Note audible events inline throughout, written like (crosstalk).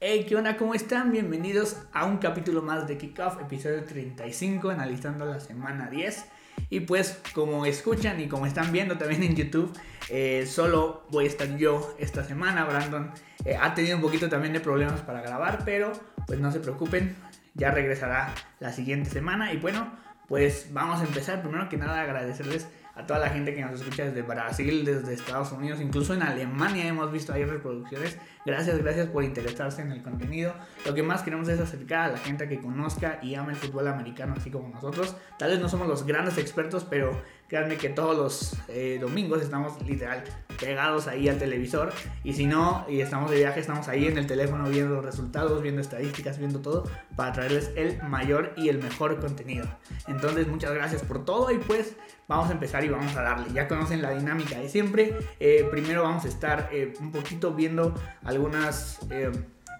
Hey, ¿qué onda? ¿Cómo están? Bienvenidos a un capítulo más de Kickoff, episodio 35, analizando la semana 10. Y pues, como escuchan y como están viendo también en YouTube, eh, solo voy a estar yo esta semana. Brandon eh, ha tenido un poquito también de problemas para grabar, pero pues no se preocupen, ya regresará la siguiente semana. Y bueno, pues vamos a empezar. Primero que nada, agradecerles a toda la gente que nos escucha desde Brasil, desde Estados Unidos, incluso en Alemania hemos visto ahí reproducciones. Gracias, gracias por interesarse en el contenido. Lo que más queremos es acercar a la gente que conozca y ama el fútbol americano así como nosotros. Tal vez no somos los grandes expertos, pero créanme que todos los eh, domingos estamos literal pegados ahí al televisor y si no y estamos de viaje estamos ahí en el teléfono viendo los resultados, viendo estadísticas, viendo todo para traerles el mayor y el mejor contenido. Entonces muchas gracias por todo y pues vamos a empezar y vamos a darle. Ya conocen la dinámica de siempre. Eh, primero vamos a estar eh, un poquito viendo algunas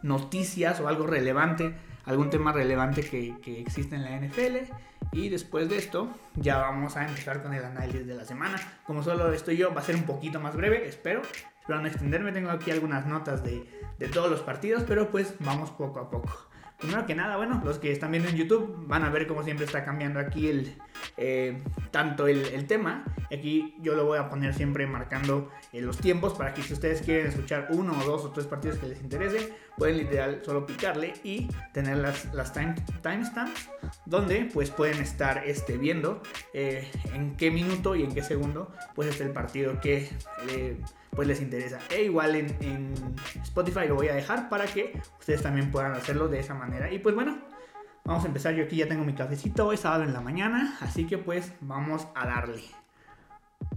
noticias o algo relevante, algún tema relevante que, existe en la NFL. Y después de esto ya vamos a empezar con el análisis de la semana. Como solo estoy yo, va a ser un poquito más breve, espero. Espero no extenderme, tengo aquí algunas notas de, de todos los partidos, pero pues vamos poco a poco. Primero que nada, bueno, los que están viendo en YouTube van a ver cómo siempre está cambiando aquí el, eh, tanto el, tema. Aquí yo lo voy a poner siempre marcando eh, los tiempos para que si ustedes quieren escuchar uno o dos o tres partidos que les interese, pueden literal solo picarle y tener las, las time, timestamps donde pues pueden estar este, viendo eh, en qué minuto y en qué segundo pues está el partido que pues les interesa. E igual en, Spotify lo voy a dejar para que ustedes también puedan hacerlo de esa manera. Y pues bueno, vamos a empezar. Yo aquí ya tengo mi cafecito, es sábado en la mañana, así que pues vamos a darle.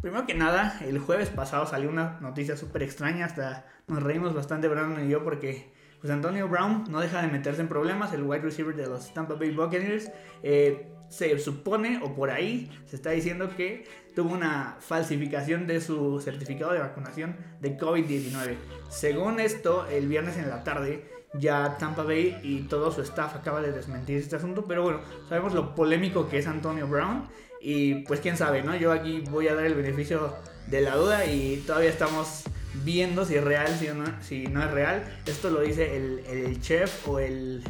Primero que nada, el jueves pasado salió una noticia súper extraña, hasta nos reímos bastante Brandon y yo porque pues Antonio Brown no deja de meterse en problemas, el wide receiver de los Tampa Bay Buccaneers. Eh, se supone, o por ahí se está diciendo que tuvo una falsificación de su certificado de vacunación de COVID-19. Según esto, el viernes en la tarde, ya Tampa Bay y todo su staff acaba de desmentir este asunto, pero bueno, sabemos lo polémico que es Antonio Brown y pues quién sabe, ¿no? Yo aquí voy a dar el beneficio de la duda y todavía estamos viendo si es real, si no, si no es real. Esto lo dice el, el chef o el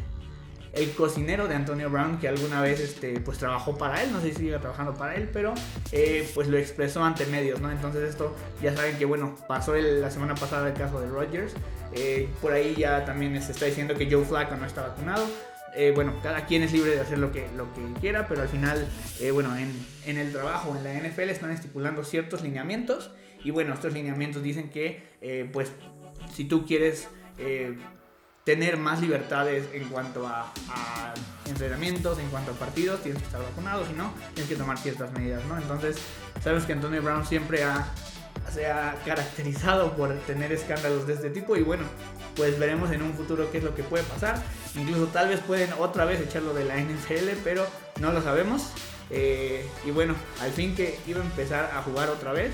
el cocinero de Antonio Brown que alguna vez este, pues trabajó para él, no sé si sigue trabajando para él, pero eh, pues lo expresó ante medios, ¿no? Entonces esto ya saben que bueno, pasó la semana pasada el caso de Rodgers, eh, por ahí ya también se está diciendo que Joe Flacco no está vacunado. Eh, bueno, cada quien es libre de hacer lo que, lo que quiera, pero al final, bueno, en, en el trabajo, en la NFL están estipulando ciertos lineamientos y bueno, estos lineamientos dicen que pues si tú quieres tener más libertades en cuanto a, entrenamientos, en cuanto a partidos, tienes que estar vacunado, si no, tienes que tomar ciertas medidas, ¿no? Entonces, sabes que Antonio Brown siempre ha, se ha caracterizado por tener escándalos de este tipo y bueno, pues veremos en un futuro qué es lo que puede pasar. Incluso tal vez pueden otra vez echarlo de la NFL, pero no lo sabemos. Eh, y bueno, al fin que iba a empezar a jugar otra vez,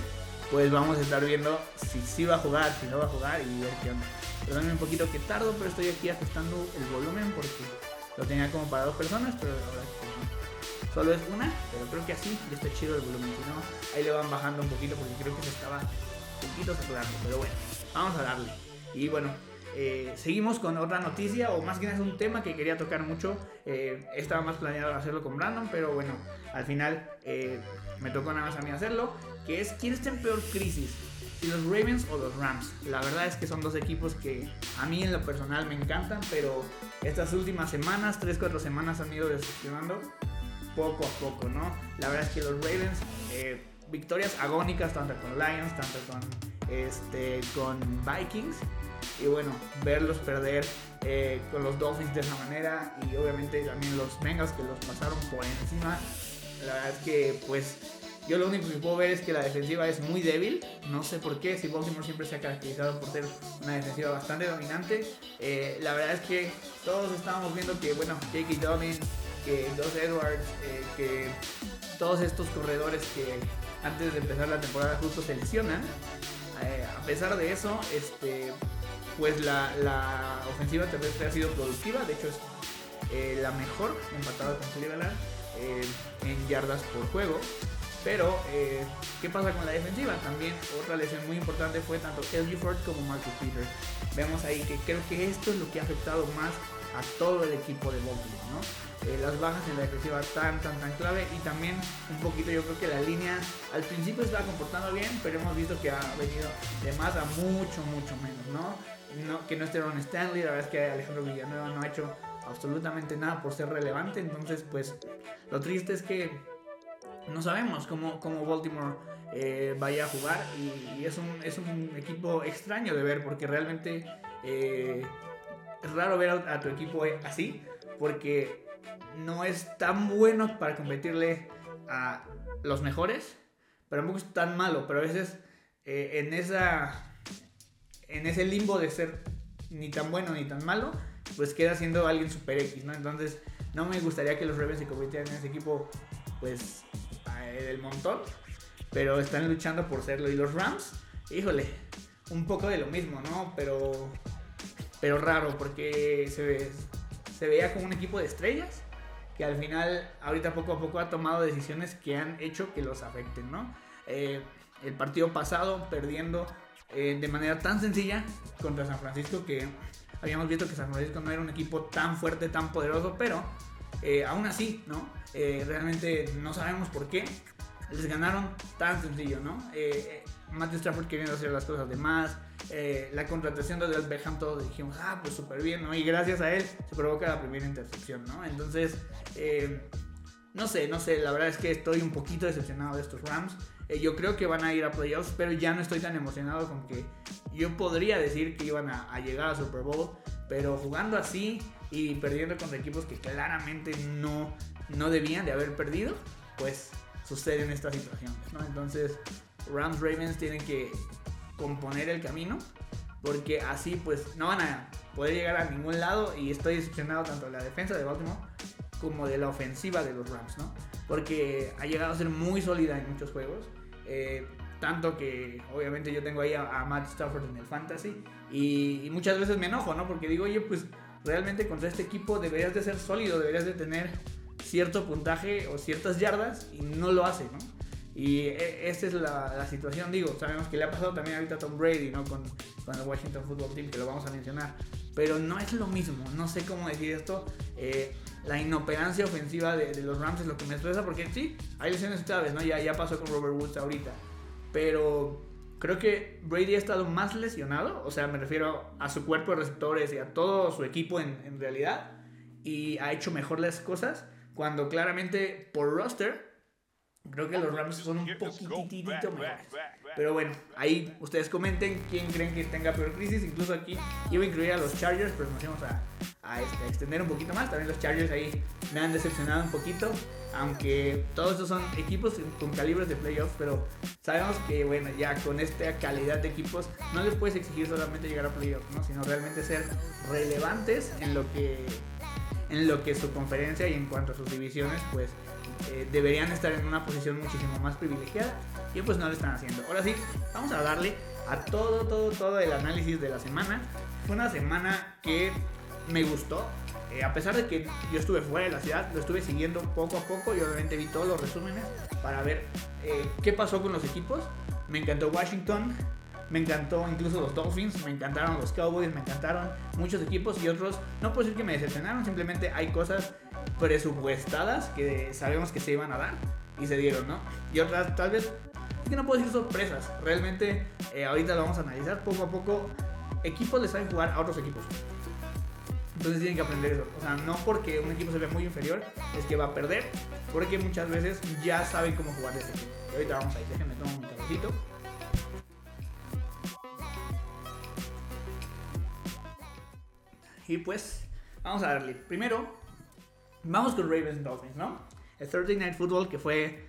pues vamos a estar viendo si sí va a jugar, si no va a jugar y ver qué onda. Perdónenme un poquito que tardo, pero estoy aquí ajustando el volumen porque lo tenía como para dos personas, pero la verdad es que solo es una, pero creo que así ya está chido el volumen. Si no, ahí le van bajando un poquito porque creo que se estaba un poquito saturando. Pero bueno, vamos a darle. Y bueno, eh, seguimos con otra noticia, o más que nada es un tema que quería tocar mucho. Eh, estaba más planeado hacerlo con Brandon, pero bueno, al final eh, me tocó nada más a mí hacerlo. Que es quién está en peor crisis, si los Ravens o los Rams. La verdad es que son dos equipos que a mí en lo personal me encantan, pero estas últimas semanas, 3-4 semanas han ido decepcionando poco a poco, ¿no? La verdad es que los Ravens, eh, victorias agónicas tanto con Lions, tanto con, este, con Vikings. Y bueno, verlos perder eh, con los Dolphins de esa manera y obviamente también los Bengals que los pasaron por encima. La verdad es que pues yo lo único que puedo ver es que la defensiva es muy débil. No sé por qué, si Baltimore siempre se ha caracterizado por ser una defensiva bastante dominante. Eh, la verdad es que todos estábamos viendo que, bueno, J.K. Dobbin, que Dos Edwards, eh, que todos estos corredores que antes de empezar la temporada justo se lesionan. Eh, a pesar de eso, este, pues la, la, ofensiva terrestre ha sido productiva. De hecho, es la mejor empatada con Cleveland en yardas por juego. Pero, eh, ¿qué pasa con la defensiva? También otra lesión muy importante fue tanto LG Ford como Marcus Peters. Vemos ahí que creo que esto es lo que ha afectado más a todo el equipo de Baltimore, ¿no? Eh, las bajas en la defensiva tan, tan, tan clave y también un poquito yo creo que la línea al principio estaba comportando bien, pero hemos visto que ha venido de más a mucho, mucho menos, ¿no? no que no esté Ron Stanley, la verdad es que Alejandro Villanueva no ha hecho absolutamente nada por ser relevante, entonces pues lo triste es que no sabemos cómo, cómo Baltimore eh, vaya a jugar y, es, un, es, un, equipo extraño de ver porque realmente eh, es raro ver a, tu equipo así porque no es tan bueno para competirle a los mejores, pero tampoco es tan malo, pero a veces eh, en, esa, en ese limbo de ser ni tan bueno ni tan malo, pues queda siendo alguien super X, ¿no? Entonces no me gustaría que los Ravens se convirtieran en ese equipo pues del montón, pero están luchando por serlo. Y los Rams, híjole, un poco de lo mismo, ¿no? Pero, pero raro, porque se, se veía como un equipo de estrellas que al final, ahorita poco a poco ha tomado decisiones que han hecho que los afecten, ¿no? Eh, el partido pasado perdiendo eh, de manera tan sencilla contra San Francisco que habíamos visto que San Francisco no era un equipo tan fuerte, tan poderoso, pero eh, aún así, ¿no? Eh, realmente no sabemos por qué les ganaron tan sencillo, ¿no? Eh, Matthew Stafford queriendo hacer las cosas de más, la contratación de Del Beckham, todos dijimos, ah, pues súper bien, ¿no? Y gracias a él se provoca la primera intercepción, ¿no? Entonces, no sé, no sé, la verdad es que estoy un poquito decepcionado de estos Rams. yo creo que van a ir a playoffs, pero ya no estoy tan emocionado con que yo podría decir que iban a, a llegar a Super Bowl, pero jugando así, y perdiendo contra equipos que claramente no, no debían de haber perdido, pues suceden estas situaciones, ¿no? Entonces, Rams Ravens tienen que componer el camino porque así pues no van a poder llegar a ningún lado y estoy decepcionado tanto de la defensa de Baltimore como de la ofensiva de los Rams, ¿no? Porque ha llegado a ser muy sólida en muchos juegos. Eh, tanto que obviamente yo tengo ahí a, Matt Stafford en el fantasy y, y, muchas veces me enojo, ¿no? Porque digo, oye, pues realmente contra este equipo deberías de ser sólido, deberías de tener cierto puntaje o ciertas yardas y no lo hace, ¿no? Y e, esta es la, situación, digo, sabemos que le ha pasado también ahorita a Tom Brady, ¿no? Con, con, el Washington Football Team, que lo vamos a mencionar. Pero no es lo mismo, no sé cómo decir esto. Eh, la inoperancia ofensiva de, los Rams es lo que me estresa, porque sí, hay lesiones claves, ¿no? Ya, ya pasó con Robert Woods ahorita. Pero Creo que Brady ha estado más lesionado, o sea, me refiero a su cuerpo de receptores y a todo su equipo en, realidad, y ha hecho mejor las cosas cuando claramente por roster Creo que los Rams son un poquitito mejores. Pero bueno, ahí ustedes comenten quién creen que tenga peor crisis. Incluso aquí iba a incluir a los Chargers, pero nos vamos a, este, extender un poquito más. También los Chargers ahí me han decepcionado un poquito. Aunque todos estos son equipos con calibres de playoffs, pero sabemos que bueno, ya con esta calidad de equipos no les puedes exigir solamente llegar a playoffs, ¿no? sino realmente ser relevantes en lo que en lo que su conferencia y en cuanto a sus divisiones, pues eh, deberían estar en una posición muchísimo más privilegiada y pues no lo están haciendo. Ahora sí, vamos a darle a todo, todo, todo el análisis de la semana. Fue una semana que me gustó. Eh, a pesar de que yo estuve fuera de la ciudad, lo estuve siguiendo poco a poco y obviamente vi todos los resúmenes para ver eh, qué pasó con los equipos. Me encantó Washington, me encantó incluso los Dolphins, me encantaron los Cowboys, me encantaron muchos equipos y otros. No puedo decir que me decepcionaron, simplemente hay cosas presupuestadas que sabemos que se iban a dar y se dieron, ¿no? Y otras tal vez es que no puedo decir sorpresas. Realmente eh, ahorita lo vamos a analizar poco a poco. Equipos les saben jugar a otros equipos. Entonces tienen que aprender eso. O sea, no porque un equipo se ve muy inferior es que va a perder, porque muchas veces ya saben cómo jugar ese equipo. Y ahorita vamos a ir, déjenme tomar un cafecito. Y pues, vamos a darle. Primero, vamos con Ravens Dolphins, ¿no? El Thursday Night Football que fue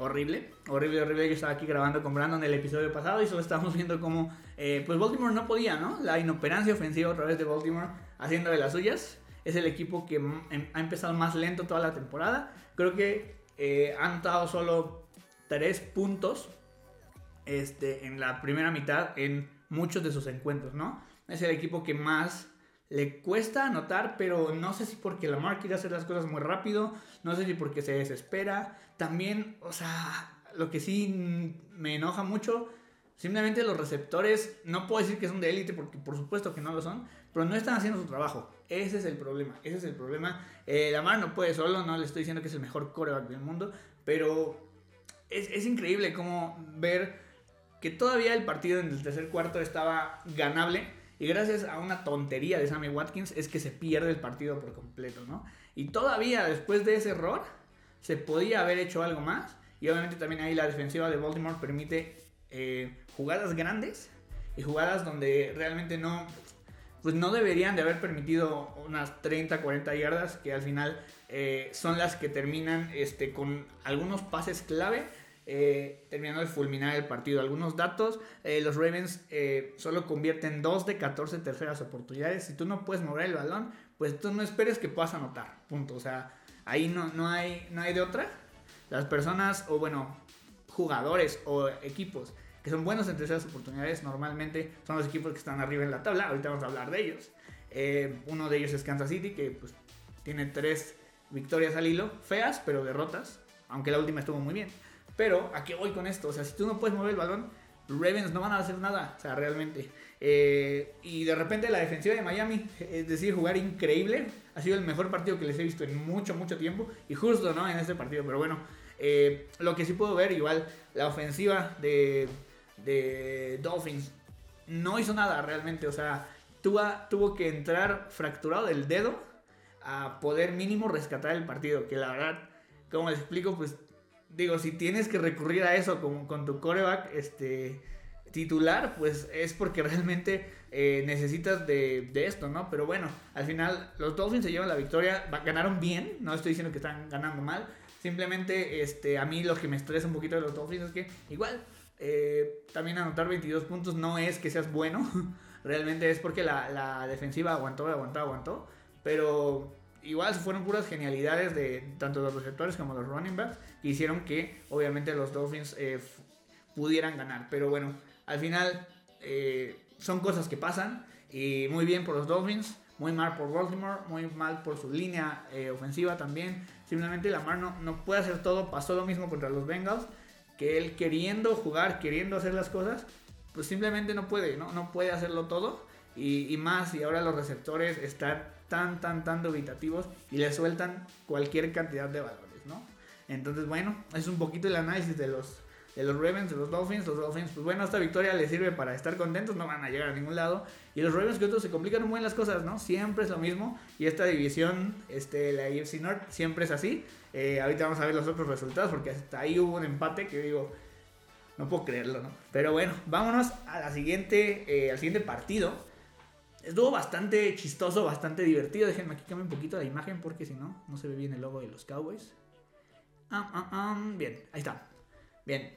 horrible, horrible, horrible. Yo estaba aquí grabando con Brandon el episodio pasado y solo estábamos viendo cómo, eh, pues Baltimore no podía, ¿no? La inoperancia ofensiva otra vez de Baltimore haciendo de las suyas. Es el equipo que em, ha empezado más lento toda la temporada. Creo que eh, han dado solo 3 puntos este, en la primera mitad en muchos de sus encuentros, ¿no? Es el equipo que más le cuesta anotar, pero no sé si porque Lamar quiere hacer las cosas muy rápido, no sé si porque se desespera. También, o sea, lo que sí me enoja mucho, simplemente los receptores, no puedo decir que son de élite porque por supuesto que no lo son, pero no están haciendo su trabajo. Ese es el problema, ese es el problema. Eh, Lamar no puede solo, no le estoy diciendo que es el mejor coreback del mundo, pero es, es increíble como ver que todavía el partido en el tercer cuarto estaba ganable y gracias a una tontería de Sammy Watkins es que se pierde el partido por completo, ¿no? Y todavía después de ese error se podía haber hecho algo más. Y obviamente también ahí la defensiva de Baltimore permite eh, jugadas grandes y jugadas donde realmente no, pues no deberían de haber permitido unas 30, 40 yardas que al final eh, son las que terminan este, con algunos pases clave eh, terminando de fulminar el partido. Algunos datos, eh, los Ravens eh, solo convierten 2 de 14 terceras oportunidades. Si tú no puedes mover el balón, pues tú no esperes que puedas anotar. Punto. O sea, ahí no, no, hay, no hay de otra. Las personas, o bueno, jugadores o equipos que son buenos en terceras oportunidades, normalmente son los equipos que están arriba en la tabla. Ahorita vamos a hablar de ellos. uno de ellos es Kansas City, que pues tiene tres victorias al hilo, feas, pero derrotas, aunque la última estuvo muy bien. Pero, ¿a qué voy con esto? O sea, si tú no puedes mover el balón, Ravens no van a hacer nada, o sea, realmente. Eh, y de repente la defensiva de Miami es decir, jugar increíble. Ha sido el mejor partido que les he visto en mucho, mucho tiempo. Y justo, ¿no? En este partido. Pero bueno, eh, lo que sí puedo ver, igual, la ofensiva de, Dolphins no hizo nada realmente. O sea, tuvo, tuvo que entrar fracturado del dedo a poder mínimo rescatar el partido. Que la verdad, como les explico, pues digo, si tienes que recurrir a eso como con tu coreback este, titular, pues es porque (laughs) realmente eh, necesitas de, esto, ¿no? Pero bueno, al final los Dolphins se llevan la victoria, ganaron bien, no estoy diciendo que están ganando mal, simplemente este, a mí lo que me estresa un poquito de los Dolphins es que igual eh, también anotar 22 puntos no es que seas bueno, (laughs) realmente es porque la, la defensiva aguantó, aguantó, aguantó, pero igual fueron puras genialidades de tanto los receptores como los running backs que hicieron que obviamente los Dolphins eh, pudieran ganar. Pero bueno, al final eh, son cosas que pasan y muy bien por los Dolphins. Muy mal por Baltimore, muy mal por su línea eh, ofensiva también. Simplemente Lamar no, no puede hacer todo. Pasó lo mismo contra los Bengals. Que él queriendo jugar, queriendo hacer las cosas, pues simplemente no puede, ¿no? No puede hacerlo todo. Y, y más, y ahora los receptores están tan, tan, tan dubitativos y le sueltan cualquier cantidad de valores, ¿no? Entonces, bueno, es un poquito el análisis de los, de los Ravens, de los Dolphins. Los Dolphins, pues bueno, esta victoria les sirve para estar contentos, no van a llegar a ningún lado. Y los Ravens que otros se complican un buen las cosas, ¿no? Siempre es lo mismo. Y esta división, este, la AFC North, siempre es así. Eh, ahorita vamos a ver los otros resultados porque hasta ahí hubo un empate que digo, no puedo creerlo, ¿no? Pero bueno, vámonos a siguiente, eh, al siguiente partido Estuvo bastante chistoso, bastante divertido. Déjenme aquí cambiar un poquito la imagen porque si no, no se ve bien el logo de los Cowboys. Ah, ah, ah, bien, ahí está. Bien,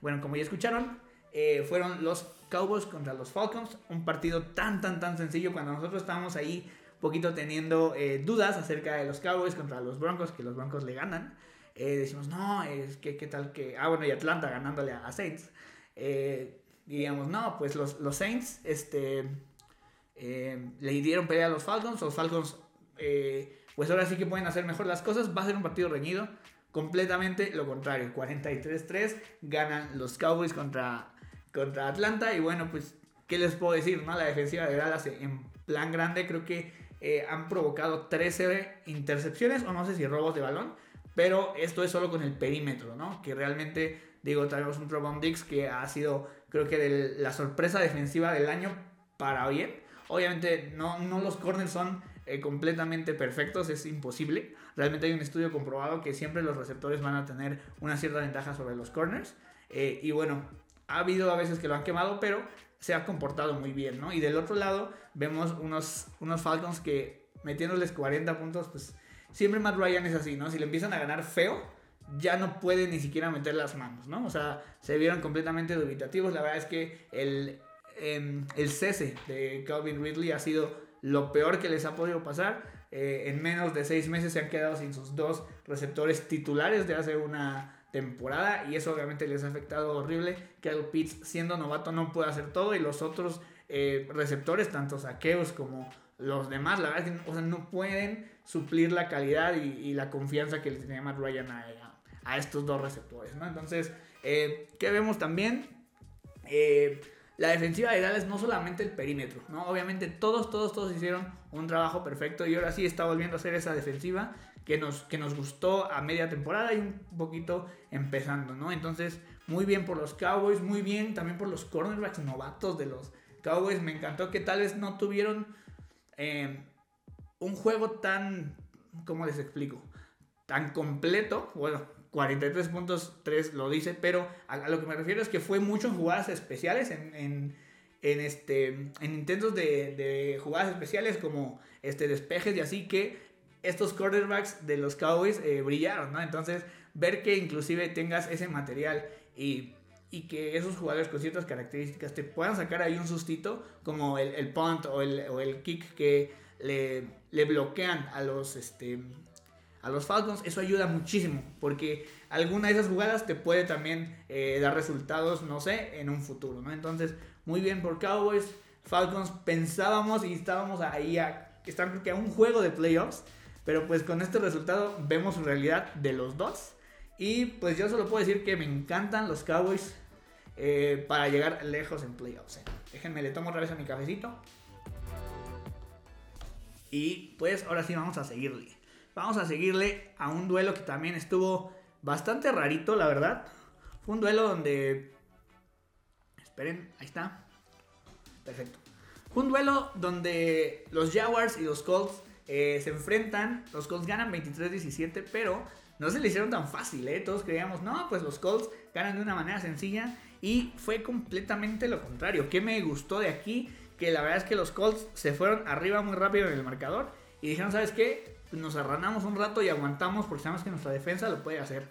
bueno, como ya escucharon, eh, fueron los Cowboys contra los Falcons. Un partido tan, tan, tan sencillo cuando nosotros estábamos ahí poquito teniendo eh, dudas acerca de los Cowboys contra los Broncos, que los Broncos le ganan. Eh, decimos, no, es que qué tal que... Ah, bueno, y Atlanta ganándole a, Saints. diríamos, no, pues los, los Saints, este eh, le dieron pelea a los Falcons. Los Falcons, eh, pues ahora sí que pueden hacer mejor las cosas. Va a ser un partido reñido. Completamente lo contrario. 43-3 ganan los Cowboys contra, contra Atlanta. Y bueno, pues, ¿qué les puedo decir? No? La defensiva de Dallas en plan grande creo que eh, han provocado 13 intercepciones o no sé si robos de balón. Pero esto es solo con el perímetro, ¿no? Que realmente, digo, tenemos un Trevon Dix que ha sido, creo que la sorpresa defensiva del año para bien. Obviamente no, no los corners son eh, completamente perfectos, es imposible. Realmente hay un estudio comprobado que siempre los receptores van a tener una cierta ventaja sobre los corners. Eh, y bueno, ha habido a veces que lo han quemado, pero se ha comportado muy bien, ¿no? Y del otro lado vemos unos, unos Falcons que metiéndoles 40 puntos, pues siempre Matt Ryan es así, ¿no? Si le empiezan a ganar feo, ya no puede ni siquiera meter las manos, ¿no? O sea, se vieron completamente dubitativos. La verdad es que el, Em, el cese de Calvin Ridley ha sido lo peor que les ha podido pasar. Eh, en menos de seis meses se han quedado sin sus dos receptores titulares de hace una temporada y eso obviamente les ha afectado horrible. Kyle Pitts siendo novato no puede hacer todo y los otros eh, receptores, tanto saqueos como los demás, la verdad es que no pueden suplir la calidad y, la confianza que le tenía Matt Ryan a, estos dos receptores. ¿no? Entonces Eh, ¿Qué vemos también? La defensiva de Dallas no solamente el perímetro, ¿no? Obviamente todos, todos, todos hicieron un trabajo perfecto y ahora sí está volviendo a hacer esa defensiva que nos, que nos gustó a media temporada y un poquito empezando, ¿no? Entonces, muy bien por los Cowboys, muy bien también por los cornerbacks novatos de los Cowboys. Me encantó que tal vez no tuvieron eh, un juego tan, ¿cómo les explico? Tan completo, bueno, 43 puntos, 3 lo dice, pero a, lo que me refiero es que fue mucho en jugadas especiales, en, en, este, en intentos de, jugadas especiales como este, despejes y así que estos quarterbacks de los Cowboys eh, brillaron, ¿no? Entonces, ver que inclusive tengas ese material y, y, que esos jugadores con ciertas características te puedan sacar ahí un sustito, como el, el punt o el, o el, kick que le, le bloquean a los, este, a los Falcons, eso ayuda muchísimo, porque alguna de esas jugadas te puede también eh, dar resultados, no sé, en un futuro, ¿no? Entonces, muy bien por Cowboys, Falcons, pensábamos y estábamos ahí, a, están creo que a un juego de playoffs, pero pues con este resultado vemos realidad de los dos. Y pues yo solo puedo decir que me encantan los Cowboys eh, para llegar lejos en playoffs. Eh. Déjenme, le tomo otra vez a mi cafecito. Y pues ahora sí vamos a seguirle. Vamos a seguirle a un duelo que también estuvo bastante rarito, la verdad. Fue un duelo donde... Esperen, ahí está. Perfecto. Fue un duelo donde los Jaguars y los Colts eh, se enfrentan. Los Colts ganan 23-17, pero no se le hicieron tan fácil, ¿eh? Todos creíamos, no, pues los Colts ganan de una manera sencilla. Y fue completamente lo contrario. ¿Qué me gustó de aquí? Que la verdad es que los Colts se fueron arriba muy rápido en el marcador. Y dijeron, ¿sabes qué? Nos arranamos un rato y aguantamos porque sabemos que nuestra defensa lo puede hacer.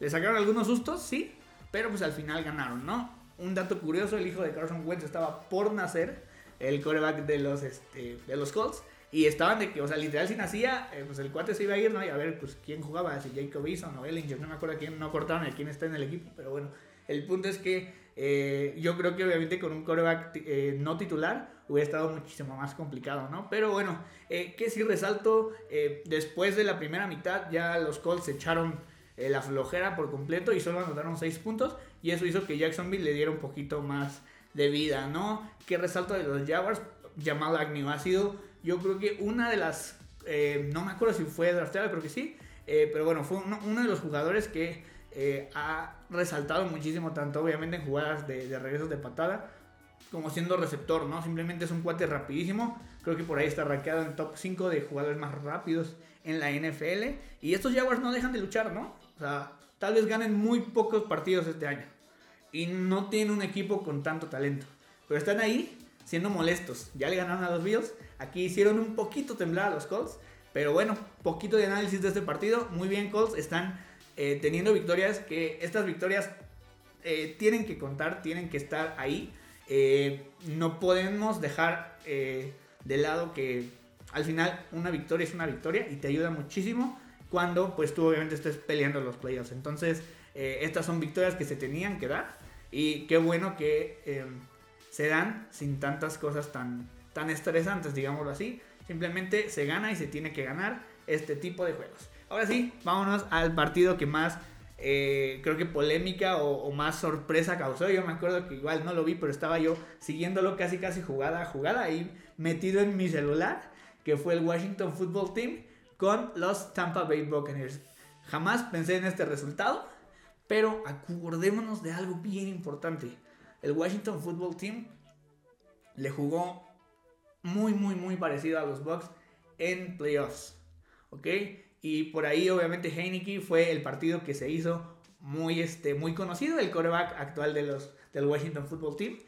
Le sacaron algunos sustos, sí, pero pues al final ganaron, ¿no? Un dato curioso, el hijo de Carson Wentz estaba por nacer, el coreback de los, este, de los Colts, y estaban de que, o sea, literal si nacía, eh, pues el cuate se iba a ir, ¿no? Y a ver, pues quién jugaba, si Jacob Eason o Ellinger, no me acuerdo quién, no cortaron a quién está en el equipo, pero bueno, el punto es que eh, yo creo que obviamente con un coreback eh, no titular hubiera estado muchísimo más complicado, ¿no? Pero bueno, eh, que sí resalto, después de la primera mitad ya los Colts echaron la flojera por completo y solo anotaron 6 puntos y eso hizo que Jacksonville le diera un poquito más de vida, ¿no? Que resalto de los Jaguars, Jamal Agnew ha sido yo creo que una de las, no me acuerdo si fue drafteado, creo que sí, pero bueno, fue uno de los jugadores que eh, ha resaltado muchísimo, tanto obviamente en jugadas de, regresos de patada, como siendo receptor, ¿no? Simplemente es un cuate rapidísimo. Creo que por ahí está rankeado en top 5 de jugadores más rápidos en la NFL. Y estos Jaguars no dejan de luchar, ¿no? O sea, tal vez ganen muy pocos partidos este año. Y no tienen un equipo con tanto talento. Pero están ahí siendo molestos. Ya le ganaron a los Bills. Aquí hicieron un poquito temblar a los Colts. Pero bueno, poquito de análisis de este partido. Muy bien, Colts. Están eh, teniendo victorias que estas victorias eh, tienen que contar, tienen que estar ahí. Eh, no podemos dejar de lado que al final una victoria es una victoria y te ayuda muchísimo cuando pues tú obviamente estés peleando los playoffs. Entonces estas son victorias que se tenían que dar y qué bueno que se dan sin tantas cosas tan, tan estresantes, digámoslo así. Simplemente se gana y se tiene que ganar este tipo de juegos. Ahora sí, vámonos al partido que más eh, creo que polémica o, más sorpresa causó. Yo me acuerdo que igual no lo vi, pero estaba yo siguiéndolo casi casi jugada a jugada ahí metido en mi celular, que fue el Washington Football Team con los Tampa Bay Buccaneers. Jamás pensé en este resultado, pero acordémonos de algo bien importante. El Washington Football Team le jugó muy, muy, muy parecido a los Bucks en playoffs. ¿Ok? Y por ahí, obviamente, Heineke fue el partido que se hizo muy, este, muy conocido, el coreback actual de los, del Washington Football Team.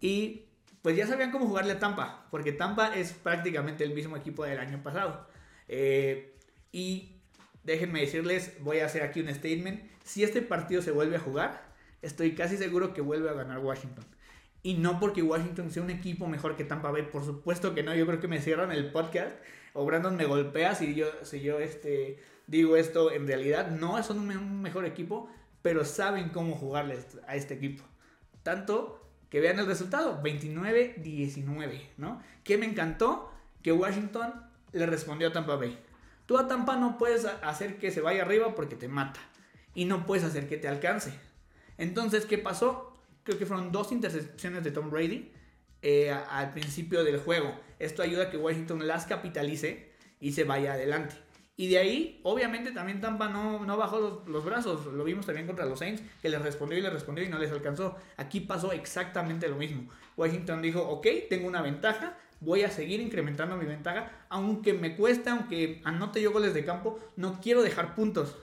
Y pues ya sabían cómo jugarle a Tampa, porque Tampa es prácticamente el mismo equipo del año pasado. Eh, y déjenme decirles, voy a hacer aquí un statement. Si este partido se vuelve a jugar, estoy casi seguro que vuelve a ganar Washington. Y no porque Washington sea un equipo mejor que Tampa Bay, por supuesto que no. Yo creo que me cierran el podcast o Brandon me golpea si yo, si yo este, digo esto. En realidad no son un mejor equipo, pero saben cómo jugarle a este equipo. Tanto que vean el resultado, 29-19, ¿no? Que me encantó que Washington le respondió a Tampa Bay. Tú a Tampa no puedes hacer que se vaya arriba porque te mata. Y no puedes hacer que te alcance. Entonces, ¿qué pasó? Creo que fueron dos intercepciones de Tom Brady eh, al principio del juego. Esto ayuda a que Washington las capitalice y se vaya adelante. Y de ahí, obviamente, también Tampa no, no bajó los, brazos. Lo vimos también contra los Saints, que les respondió y les respondió y no les alcanzó. Aquí pasó exactamente lo mismo. Washington dijo, ok, tengo una ventaja, voy a seguir incrementando mi ventaja, aunque me cuesta, aunque anote yo goles de campo, no quiero dejar puntos.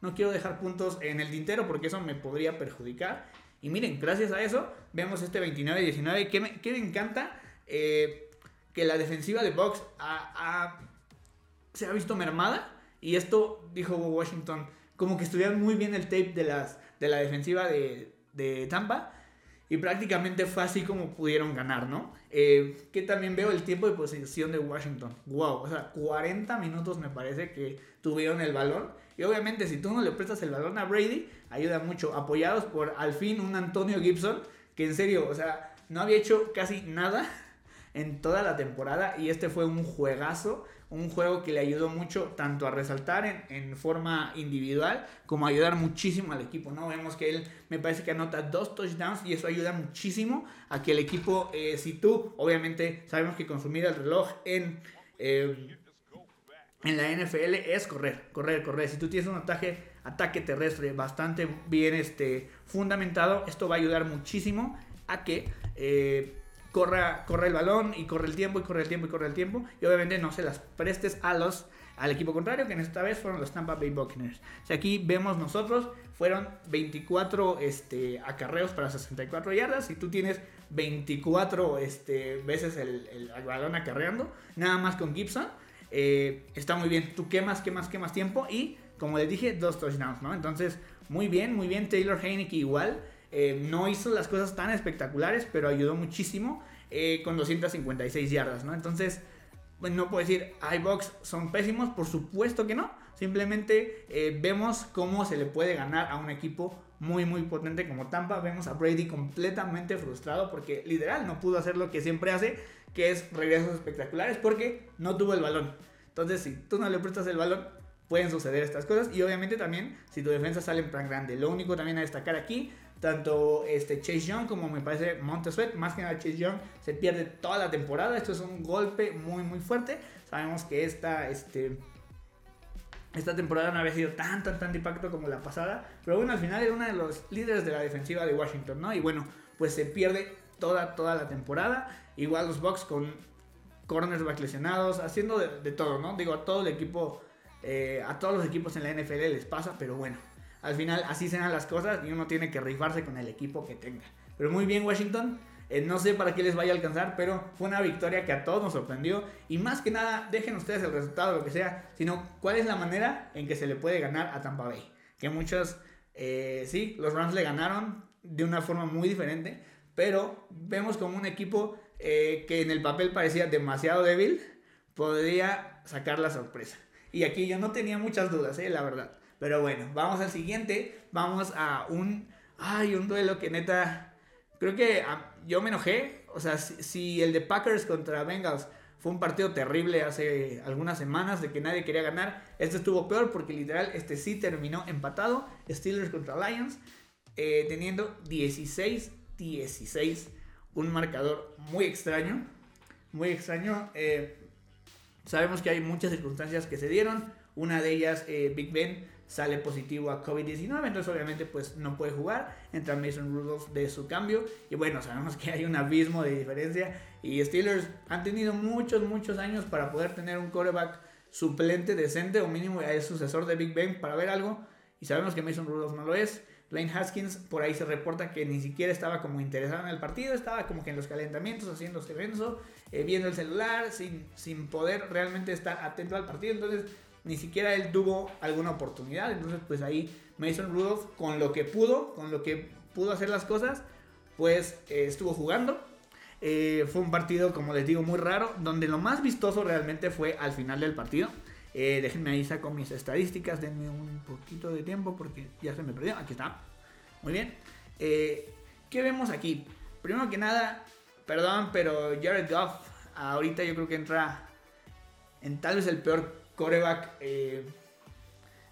No quiero dejar puntos en el tintero porque eso me podría perjudicar. Y miren, gracias a eso, vemos este 29-19, que me, que me encanta eh, que la defensiva de Box se ha visto mermada. Y esto, dijo Washington, como que estudiaron muy bien el tape de, las, de la defensiva de, de Tampa y prácticamente fue así como pudieron ganar, ¿no? Eh, que también veo el tiempo de posesión de Washington. Wow, o sea, 40 minutos me parece que tuvieron el balón. Y obviamente si tú no le prestas el balón a Brady, ayuda mucho. Apoyados por al fin un Antonio Gibson, que en serio, o sea, no había hecho casi nada en toda la temporada y este fue un juegazo un juego que le ayudó mucho tanto a resaltar en, forma individual como a ayudar muchísimo al equipo, ¿no? Vemos que él me parece que anota dos touchdowns y eso ayuda muchísimo a que el equipo, eh, si tú, obviamente sabemos que consumir el reloj en... Eh, en la NFL es correr, correr, correr. Si tú tienes un ataque, ataque terrestre bastante bien este, fundamentado, esto va a ayudar muchísimo a que eh, corra, corre el balón y corre el tiempo y corre el tiempo y corre el tiempo. Y obviamente no se las prestes a los, al equipo contrario, que en esta vez fueron los Tampa Bay Buccaneers. Aquí vemos nosotros, fueron 24 este, acarreos para 64 yardas. Si tú tienes 24 este, veces el, el, balón acarreando, nada más con Gibson, eh, está muy bien. Tú quemas, quemas, quemas tiempo y, como les dije, dos touchdowns, ¿no? Entonces, muy bien, muy bien. Taylor Heineke igual. Eh, no hizo las cosas tan espectaculares, pero ayudó muchísimo eh, con 256 yardas, ¿no? Entonces, no puedo decir, iBox son pésimos, por supuesto que no. Simplemente eh, vemos cómo se le puede ganar a un equipo muy, muy potente como Tampa. Vemos a Brady completamente frustrado porque literal no pudo hacer lo que siempre hace, que es regresos espectaculares, porque no tuvo el balón. Entonces, si tú no le prestas el balón, pueden suceder estas cosas. Y obviamente también, si tu defensa sale en plan grande. Lo único también a destacar aquí tanto este Chase Young como me parece Montesuet, más que nada Chase Young se pierde toda la temporada. Esto es un golpe muy muy fuerte. Sabemos que esta, este, esta temporada no había sido tan tan tan de impacto como la pasada. Pero bueno, al final era uno de los líderes de la defensiva de Washington, ¿no? Y bueno, pues se pierde toda, toda la temporada. Igual los Bucks con cornersback lesionados, haciendo de, todo, ¿no? Digo, a todo el equipo, eh, a todos los equipos en la NFL les pasa, pero bueno al final así sean las cosas y uno tiene que rifarse con el equipo que tenga. Pero muy bien Washington, eh, no sé para qué les vaya a alcanzar, pero fue una victoria que a todos nos sorprendió. Y más que nada, dejen ustedes el resultado, lo que sea, sino cuál es la manera en que se le puede ganar a Tampa Bay. Que muchos, eh, sí, los Rams le ganaron de una forma muy diferente, pero vemos como un equipo que en el papel parecía demasiado débil, podría sacar la sorpresa. Y aquí yo no tenía muchas dudas, la verdad. Pero bueno, vamos al siguiente. Vamos a un. Ay, un duelo que neta. Creo que ah, yo me enojé. O sea, si, el de Packers contra Bengals fue un partido terrible hace algunas semanas de que nadie quería ganar. Este estuvo peor porque literal este sí terminó empatado. Steelers contra Lions. Eh, teniendo 16-16. Un marcador muy extraño. Muy extraño. Eh, sabemos que hay muchas circunstancias que se dieron. Una de ellas, eh, Big Ben sale positivo a COVID-19, entonces obviamente pues no puede jugar, entra Mason Rudolph de su cambio y bueno, sabemos que hay un abismo de diferencia y Steelers han tenido muchos, muchos años para poder tener un quarterback suplente decente o mínimo es sucesor de Big Ben para ver algo y sabemos que Mason Rudolph no lo es. Lane Haskins por ahí se reporta que ni siquiera estaba como interesado en el partido, estaba como que en los calentamientos haciendo este evento, eh, viendo el celular, sin, sin poder realmente estar atento al partido. Entonces ni siquiera él tuvo alguna oportunidad. Entonces, pues ahí Mason Rudolph, con lo que pudo, con lo que pudo hacer las cosas, pues eh, estuvo jugando. Eh, fue un partido, como les digo, muy raro, donde lo más vistoso realmente fue al final del partido. Eh, déjenme ahí saco mis estadísticas, denme un poquito de tiempo porque ya se me perdió. Aquí está. Muy bien. ¿Qué vemos aquí? Primero que nada, perdón, pero Jared Goff ahorita yo creo que entra en tal vez el peor coreback eh,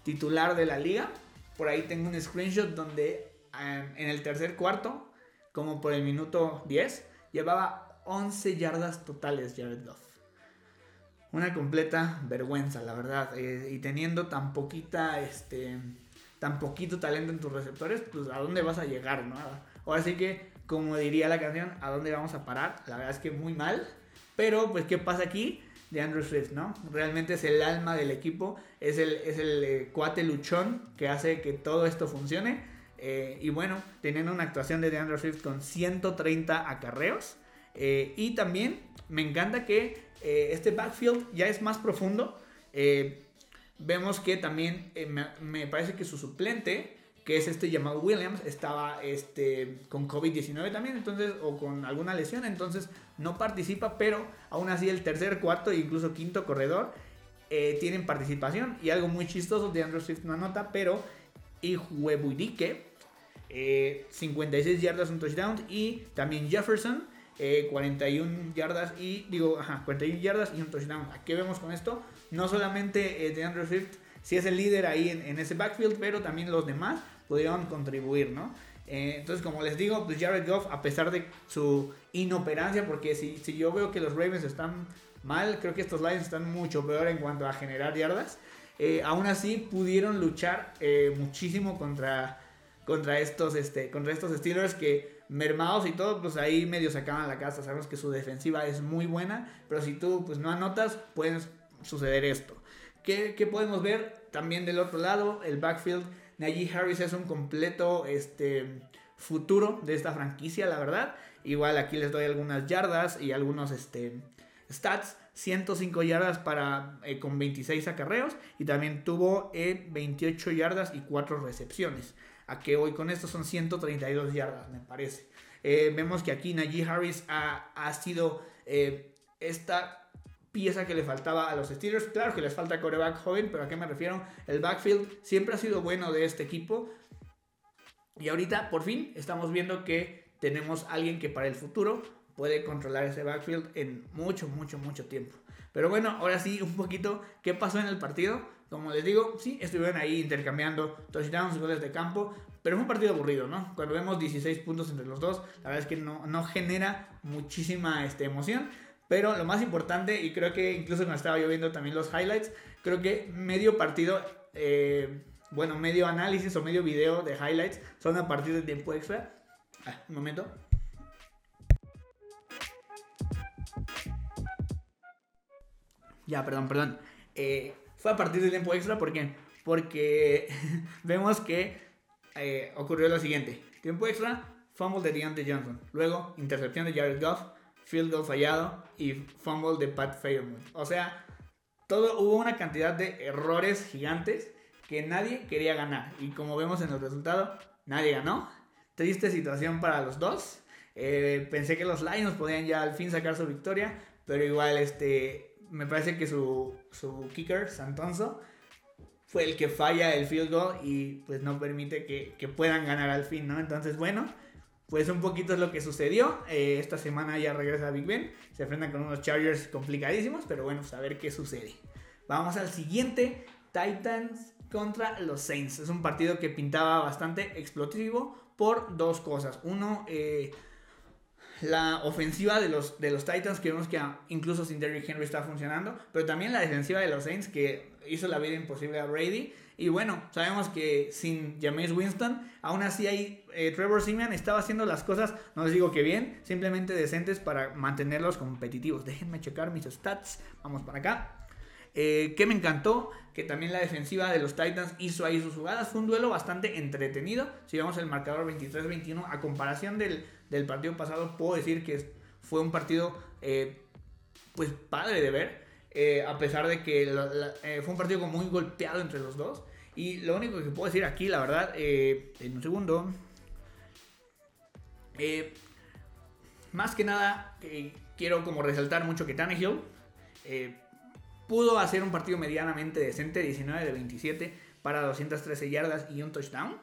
titular de la liga. Por ahí tengo un screenshot donde en el tercer cuarto, como por el minuto 10, llevaba 11 yardas totales Jared Goff. Una completa vergüenza, la verdad. Eh, y teniendo tan poquita, este, tan poquito talento en tus receptores, pues a dónde vas a llegar, ¿no? Ahora sí que, como diría la canción, ¿a dónde vamos a parar? La verdad es que muy mal. Pero, pues, ¿qué pasa aquí? De Andrew Swift, ¿no? Realmente es el alma del equipo, es el, es el eh, cuate luchón que hace que todo esto funcione. Eh, y bueno, teniendo una actuación de Andrew Swift con 130 acarreos. Y también me encanta que este backfield ya es más profundo. vemos que también me, me parece que su suplente que es este llamado Williams, estaba este, con COVID-19 también, entonces, o con alguna lesión, entonces no participa, pero aún así el tercer, cuarto e incluso quinto corredor eh, tienen participación. Y algo muy chistoso, de Andrew Swift no anota, pero Ihuebuidike, eh, 56 yardas, un touchdown, y también Jefferson, 41 eh, yardas y digo, ajá, 41 yardas y un touchdown. ¿Qué vemos con esto? No solamente de Andrew Swift si es el líder ahí en, ese backfield, pero también los demás pudieron contribuir, ¿no? Eh, entonces, como les digo, pues Jared Goff, a pesar de su inoperancia, porque si, si yo veo que los Ravens están mal, creo que estos Lions están mucho peor en cuanto a generar yardas. Eh, aún así pudieron luchar eh, muchísimo contra, contra, estos, este, contra estos Steelers que mermados y todo, pues ahí medio sacaban la casa. Sabemos que su defensiva es muy buena, pero si tú pues no anotas, puede suceder esto. ¿Qué, ¿Qué, podemos ver también del otro lado? El backfield Najee Harris es un completo este, futuro de esta franquicia, la verdad. Igual aquí les doy algunas yardas y algunos este, stats. 105 yardas para, eh, con 26 acarreos y también tuvo 28 eh, yardas y 4 recepciones. A que hoy con esto son 132 yardas, me parece. Eh, vemos que aquí Najee Harris ha, ha sido esta pieza que le faltaba a los Steelers. Claro que les falta coreback joven, pero ¿a qué me refiero? El backfield siempre ha sido bueno de este equipo. Y ahorita, por fin, estamos viendo que tenemos alguien que para el futuro puede controlar ese backfield en mucho, mucho, mucho tiempo. Pero bueno, ahora sí, un poquito, ¿qué pasó en el partido? Como les digo, sí, estuvieron ahí intercambiando touchdowns, goles de campo, pero fue un partido aburrido, ¿no? Cuando vemos 16 puntos entre los dos, la verdad es que no, no genera muchísima este, emoción. Pero lo más importante, y creo que incluso cuando estaba yo viendo también los highlights, creo que medio partido, eh, bueno, medio análisis o medio video de highlights son a partir de tiempo extra. Ah, un momento. Ya, perdón, perdón. Eh, fue a partir del tiempo extra, ¿por qué? Porque (laughs) vemos que eh, ocurrió lo siguiente. Tiempo extra, fumble de Deontay Johnson. Luego, intercepción de Jared Goff field goal fallado y fumble de Pat Fairmouth. O sea, todo, hubo una cantidad de errores gigantes que nadie quería ganar. Y como vemos en el resultado, nadie ganó. Triste situación para los dos. Eh, pensé que los Lions podían ya al fin sacar su victoria, pero igual este, me parece que su, su kicker, Santonzo, fue el que falla el field goal y pues no permite que, que puedan ganar al fin, ¿no? Entonces, bueno, pues un poquito es lo que sucedió. Eh, esta semana ya regresa Big Ben. Se enfrentan con unos Chargers complicadísimos, pero bueno, pues a ver qué sucede. Vamos al siguiente. Titans contra los Saints. Es un partido que pintaba bastante explosivo por dos cosas. Uno, eh, la ofensiva de los, de los Titans, que vemos que incluso sin Derrick Henry está funcionando, pero también la defensiva de los Saints, que hizo la vida imposible a Brady. Y bueno, sabemos que sin James Winston, aún así ahí eh, Trevor Simeon estaba haciendo las cosas, no les digo que bien, simplemente decentes para mantenerlos competitivos. Déjenme checar mis stats. Vamos para acá. Eh, que me encantó, que también la defensiva de los Titans hizo ahí sus jugadas. Fue un duelo bastante entretenido. Si vemos el marcador 23-21, a comparación del, partido pasado, puedo decir que fue un partido eh, pues padre de ver. Eh, a pesar de que eh, fue un partido muy golpeado entre los dos. Y lo único que puedo decir aquí, la verdad, eh, en un segundo, más que nada, quiero como resaltar mucho que Tannehill pudo hacer un partido medianamente decente, 19 de 27 para 213 yardas y un touchdown.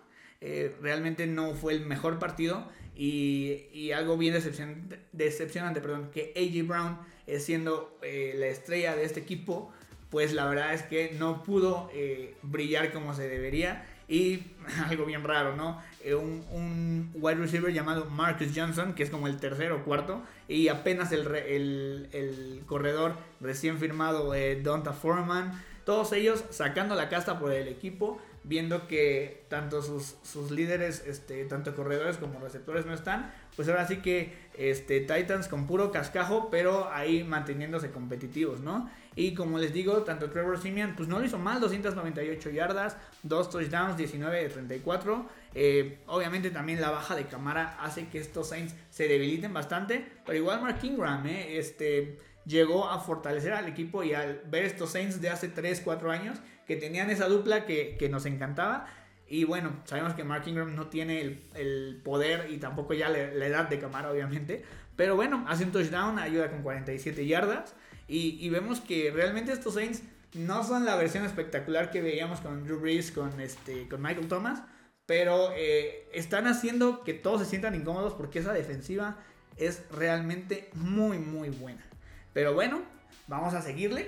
realmente no fue el mejor partido y, algo bien decepcionante, perdón, que AJ Brown siendo eh, la estrella de este equipo, pues la verdad es que no pudo eh, brillar como se debería. Y (laughs) algo bien raro, ¿no? Eh, un, wide receiver llamado Marcus Johnson, que es como el tercero o cuarto, y apenas el, el, corredor recién firmado, eh, Donta Foreman. Todos ellos sacando la casta por el equipo viendo que tanto sus, sus líderes, este, tanto corredores como receptores no están, pues ahora sí que este, Titans con puro cascajo, pero ahí manteniéndose competitivos, ¿no? Y como les digo, tanto Trevor Simeon, pues no lo hizo mal, 298 yardas, 2 touchdowns, 19 de 34. Eh, obviamente también la baja de cámara hace que estos Saints se debiliten bastante, pero igual Mark Ingram, ¿eh? este llegó a fortalecer al equipo y al ver estos Saints de hace 3, 4 años que tenían esa dupla que, nos encantaba. Y bueno, sabemos que Mark Ingram no tiene el, poder y tampoco ya la, edad de cámara, obviamente. Pero bueno, hace un touchdown, ayuda con 47 yardas. Y, vemos que realmente estos Saints no son la versión espectacular que veíamos con Drew Brees, con, este, con Michael Thomas. Pero eh, están haciendo que todos se sientan incómodos porque esa defensiva es realmente muy, muy buena. Pero bueno, vamos a seguirle.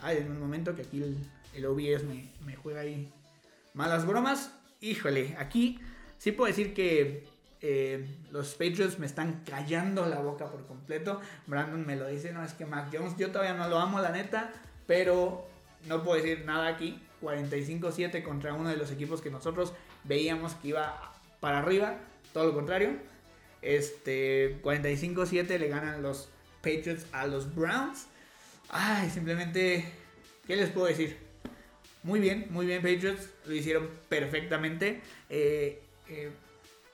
Ay, en un momento que aquí el, OBS me, juega ahí malas bromas. Híjole, aquí sí puedo decir que eh, los Patriots me están callando la boca por completo. Brandon me lo dice, no es que Mac Jones, yo todavía no lo amo, la neta, pero no puedo decir nada aquí. 45-7 contra uno de los equipos que nosotros veíamos que iba para arriba, todo lo contrario. Este 45-7 le ganan los Patriots a los Browns. Ay, simplemente, ¿qué les puedo decir? Muy bien, muy bien Patriots, lo hicieron perfectamente. Eh, eh,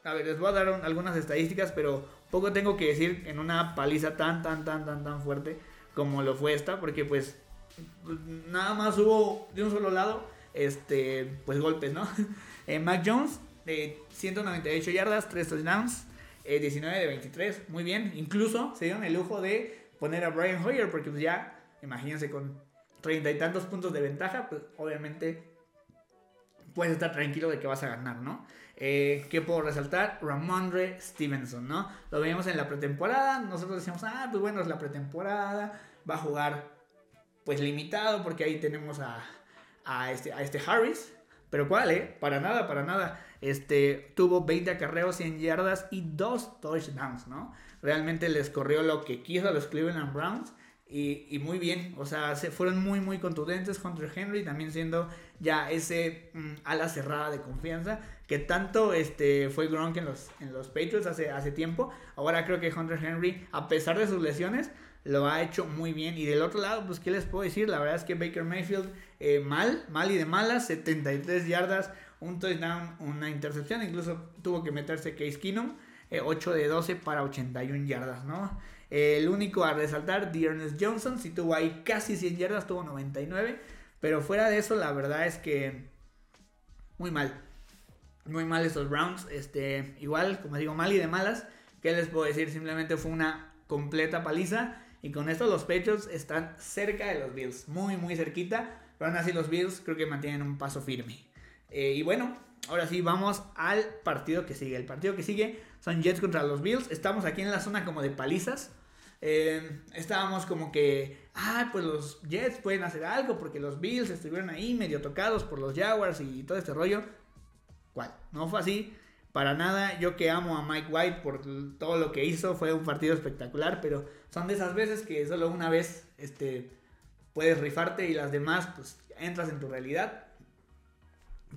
a ver, les voy a dar algunas estadísticas, pero poco tengo que decir en una paliza tan, tan, tan, tan, tan fuerte como lo fue esta, porque pues nada más hubo de un solo lado, este, pues golpes, ¿no? (laughs) Eh, Mac Jones, 198 yardas, 3 touchdowns, 19 eh, de 23, muy bien. Incluso se dieron el lujo de poner a Brian Hoyer, porque pues ya, imagínense, con treinta y tantos puntos de ventaja, pues obviamente puedes estar tranquilo de que vas a ganar, ¿no? Eh, ¿Qué puedo resaltar? Ramondre Stevenson, ¿no? Lo veíamos en la pretemporada, nosotros decíamos, ah, pues bueno, es la pretemporada, va a jugar pues limitado, porque ahí tenemos a, a, este, a este Harris, pero ¿cuál, eh? Para nada, para nada. Este, tuvo 20 acarreos, 100 yardas y 2 touchdowns, ¿no? Realmente les corrió lo que quiso a los Cleveland Browns. Y, muy bien, o sea, se fueron muy, muy contundentes. Hunter Henry también siendo ya ese mm, ala cerrada de confianza que tanto este, fue Gronk en los, en los Patriots hace, hace tiempo. Ahora creo que Hunter Henry, a pesar de sus lesiones, lo ha hecho muy bien. Y del otro lado, pues, ¿qué les puedo decir? La verdad es que Baker Mayfield, eh, mal, mal y de malas, 73 yardas, un touchdown, una intercepción. Incluso tuvo que meterse Case Keenum, 8 eh, de 12 para 81 yardas, ¿no? El único a resaltar, Dearness Johnson, si tuvo ahí casi 100 yardas, tuvo 99. Pero fuera de eso, la verdad es que muy mal. Muy mal estos Browns. Este, igual, como digo, mal y de malas. ¿Qué les puedo decir? Simplemente fue una completa paliza. Y con esto los Patriots están cerca de los Bills, muy muy cerquita, pero aún así los Bills creo que mantienen un paso firme. Eh, y bueno, ahora sí vamos al partido que sigue. El partido que sigue son Jets contra los Bills. Estamos aquí en la zona como de palizas. Eh, estábamos como que, ah, pues los Jets pueden hacer algo porque los Bills estuvieron ahí medio tocados por los Jaguars y todo este rollo. ¿Cuál? No fue así. Para nada, yo que amo a Mike White por todo lo que hizo, fue un partido espectacular, pero son de esas veces que solo una vez este, puedes rifarte y las demás pues entras en tu realidad.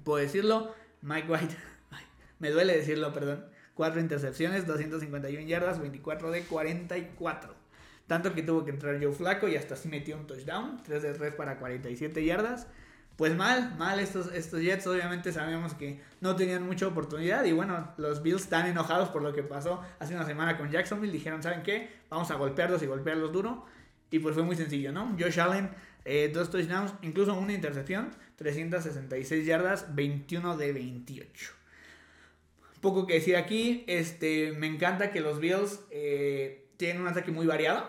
Puedo decirlo, Mike White, (laughs) me duele decirlo, perdón, 4 intercepciones, 251 yardas, 24 de 44. Tanto que tuvo que entrar Joe Flaco y hasta así metió un touchdown, 3 de 3 para 47 yardas pues mal, mal estos, estos Jets. Obviamente sabíamos que no tenían mucha oportunidad. Y bueno, los Bills están enojados por lo que pasó hace una semana con Jacksonville. Dijeron, ¿saben qué? Vamos a golpearlos y golpearlos duro. Y pues fue muy sencillo, ¿no? Josh Allen, eh, dos touchdowns, incluso una intercepción, 366 yardas, 21 de 28. Poco que decir aquí, este, me encanta que los Bills eh, tienen un ataque muy variado.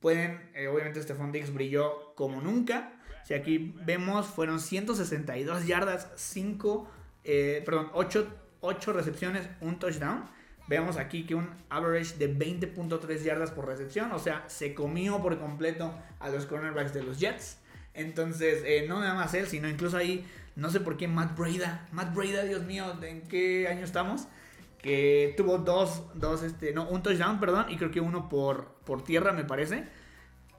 Pueden, eh, obviamente Stephon Diggs brilló como nunca. Si aquí vemos, fueron 162 yardas, 5, eh, perdón, 8, recepciones, un touchdown. Vemos aquí que un average de 20.3 yardas por recepción, o sea, se comió por completo a los cornerbacks de los Jets. Entonces, no nada más él, sino incluso ahí, no sé por qué Matt Breda, Matt Breda, Dios mío, ¿en qué año estamos? Que tuvo dos, dos, este, no, un touchdown, perdón, y creo que uno por, por tierra, me parece.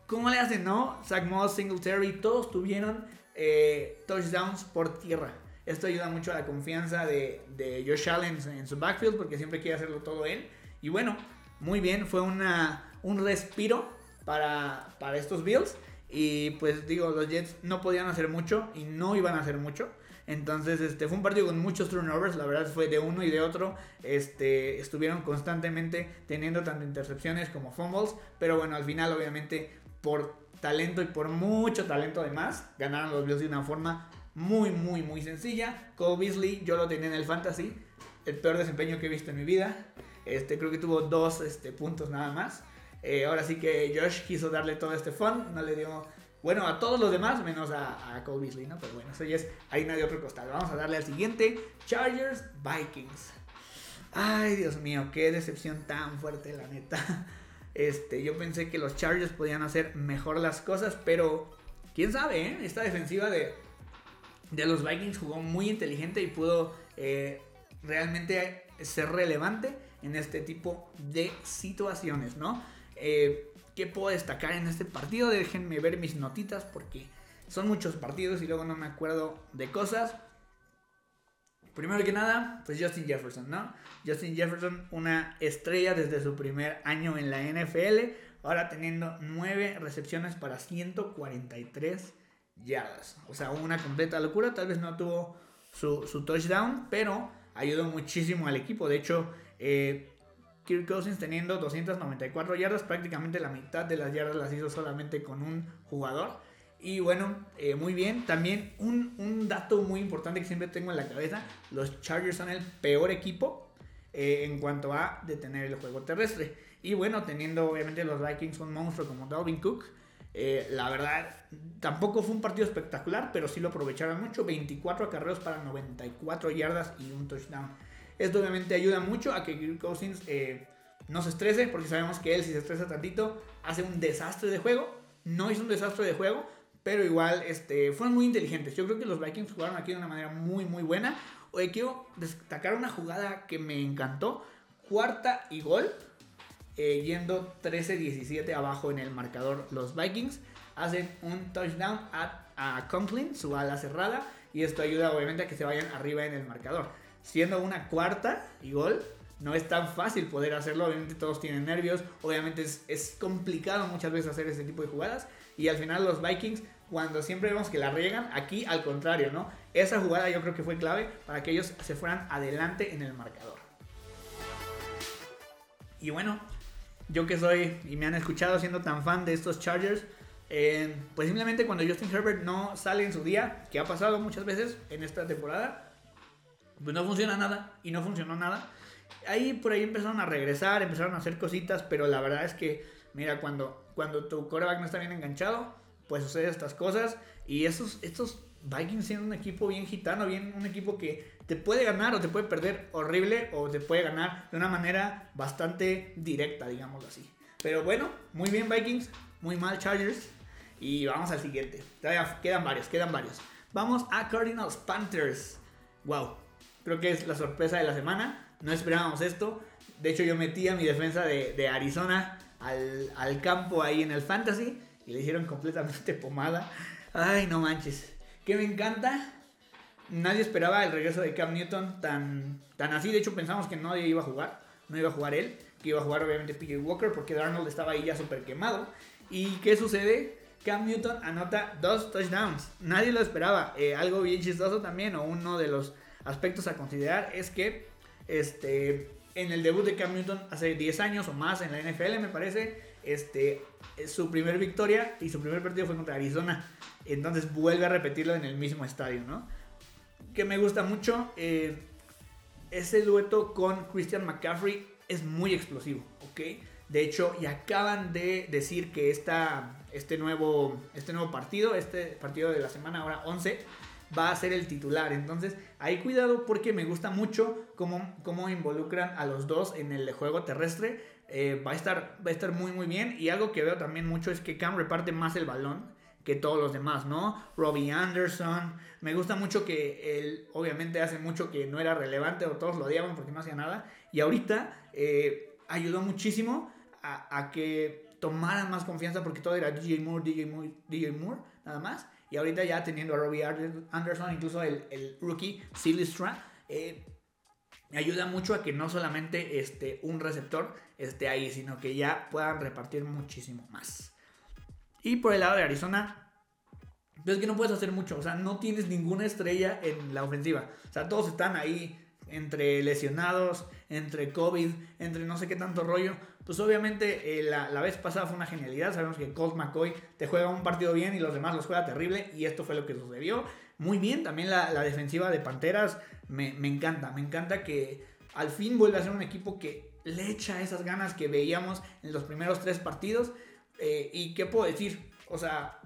¿Cómo le hacen, no? Zach Moss, Singletary, todos tuvieron eh, touchdowns por tierra. Esto ayuda mucho a la confianza de, Josh Allen en su backfield porque siempre quiere hacerlo todo él. Y bueno, muy bien, fue una, un respiro para, para estos Bills. Y pues digo, los Jets no podían hacer mucho y no iban a hacer mucho. Entonces, este fue un partido con muchos turnovers, la verdad fue de uno y de otro. Este, estuvieron constantemente teniendo tanto intercepciones como fumbles, pero bueno, al final obviamente por talento y por mucho talento además, ganaron los Bills de una forma muy muy muy sencilla. Cole Beasley, yo lo tenía en el fantasy, el peor desempeño que he visto en mi vida. Este, creo que tuvo dos este, puntos nada más. Eh, ahora sí que Josh quiso darle todo este fun, no le dio, bueno, a todos los demás, menos a, a Cole Beasley, ¿no? Pero bueno, eso ya es harina de otro costal. Vamos a darle al siguiente, Chargers Vikings. Ay, Dios mío, qué decepción tan fuerte, la neta. (laughs) Este, yo pensé que los Chargers podían hacer mejor las cosas, pero quién sabe, ¿eh? Esta defensiva de, de los Vikings jugó muy inteligente y pudo eh, realmente ser relevante en este tipo de situaciones, ¿no? Eh, ¿Qué puedo destacar en este partido? Déjenme ver mis notitas porque son muchos partidos y luego no me acuerdo de cosas. Primero que nada, pues Justin Jefferson, ¿no? Justin Jefferson, una estrella desde su primer año en la NFL, ahora teniendo 9 recepciones para 143 yardas. O sea, una completa locura, tal vez no tuvo su, su touchdown, pero ayudó muchísimo al equipo. De hecho, eh, Kirk Cousins teniendo 294 yardas, prácticamente la mitad de las yardas las hizo solamente con un jugador. Y bueno, eh, muy bien. También un, dato muy importante que siempre tengo en la cabeza, los Chargers son el peor equipo eh, en cuanto a detener el juego terrestre. Y bueno, teniendo obviamente los Vikings un monstruo como Dalvin Cook, eh, la verdad, tampoco fue un partido espectacular, pero sí lo aprovecharon mucho. 24 acarreos para 94 yardas y un touchdown. Esto obviamente ayuda mucho a que Kirk Cousins eh, no se estrese, porque sabemos que él si se estresa tantito hace un desastre de juego. No hizo un desastre de juego, pero igual este, fueron muy inteligentes. Yo creo que los Vikings jugaron aquí de una manera muy muy buena. Hoy quiero destacar una jugada que me encantó. Cuarta y gol. Eh, yendo 13-17 abajo en el marcador los Vikings. Hacen un touchdown a, a Conklin, su ala cerrada. Y esto ayuda obviamente a que se vayan arriba en el marcador siendo una cuarta y gol, no es tan fácil poder hacerlo. Obviamente todos tienen nervios. Obviamente es, complicado muchas veces hacer ese tipo de jugadas. Y al final los Vikings, cuando siempre vemos que la riegan, aquí al contrario, ¿no? Esa jugada yo creo que fue clave para que ellos se fueran adelante en el marcador. Y bueno, yo que soy y me han escuchado siendo tan fan de estos Chargers, eh, pues simplemente cuando Justin Herbert no sale en su día, que ha pasado muchas veces en esta temporada, pues no funciona nada y no funcionó nada. Ahí por ahí empezaron a regresar, empezaron a hacer cositas, pero la verdad es que, mira, cuando, cuando tu coreback no está bien enganchado, pues sucede estas cosas. Y estos, estos Vikings siendo un equipo bien gitano, bien un equipo que te puede ganar o te puede perder horrible o te puede ganar de una manera bastante directa, digámoslo así. Pero bueno, muy bien Vikings, muy mal Chargers. Y vamos al siguiente. Quedan varios, quedan varios. Vamos a Cardinals Panthers. Wow, Creo que es la sorpresa de la semana. No esperábamos esto. De hecho, yo metí a mi defensa de, Arizona al, campo ahí en el Fantasy y le hicieron completamente pomada. Ay, no manches. Que me encanta. Nadie esperaba el regreso de Cam Newton tan, tan así. De hecho, pensamos que nadie iba a jugar. No iba a jugar él. Que iba a jugar obviamente PJ Walker porque Darnold estaba ahí ya súper quemado. ¿Y qué sucede? Cam Newton anota dos touchdowns. Nadie lo esperaba. Eh, algo bien chistoso también, o uno de los aspectos a considerar es que este, en el debut de Cam Newton hace 10 años o más en la NFL, me parece, este, su primer victoria y su primer partido fue contra Arizona. Entonces vuelve a repetirlo en el mismo estadio, ¿no? Que me gusta mucho. Eh, ese dueto con Christian McCaffrey es muy explosivo, ¿ok? De hecho, y acaban de decir que esta, este, nuevo, este nuevo partido, este partido de la semana ahora 11, va a ser el titular. Entonces, hay cuidado porque me gusta mucho cómo, cómo involucran a los dos en el juego terrestre. Eh, va, a estar, va a estar muy, muy bien. Y algo que veo también mucho es que Cam reparte más el balón que todos los demás, ¿no? Robbie Anderson, me gusta mucho que él, obviamente hace mucho que no era relevante o todos lo odiaban porque no hacía nada, y ahorita eh, ayudó muchísimo a, que tomaran más confianza porque todo era DJ Moore, DJ Moore, DJ Moore, nada más, y ahorita ya teniendo a Robbie Anderson, incluso el, el rookie Silistra, eh, ayuda mucho a que no solamente este, un receptor esté ahí, sino que ya puedan repartir muchísimo más. Y por el lado de Arizona, ves que no puedes hacer mucho. O sea, no tienes ninguna estrella en la ofensiva. O sea, todos están ahí entre lesionados, entre COVID, entre no sé qué tanto rollo. Pues obviamente eh, la, vez pasada fue una genialidad. Sabemos que Colt McCoy te juega un partido bien y los demás los juega terrible. Y esto fue lo que sucedió. Muy bien, también la, defensiva de Panteras me, me, encanta. Me encanta que al fin vuelve a ser un equipo que le echa esas ganas que veíamos en los primeros tres partidos. Eh, ¿Y qué puedo decir? O sea,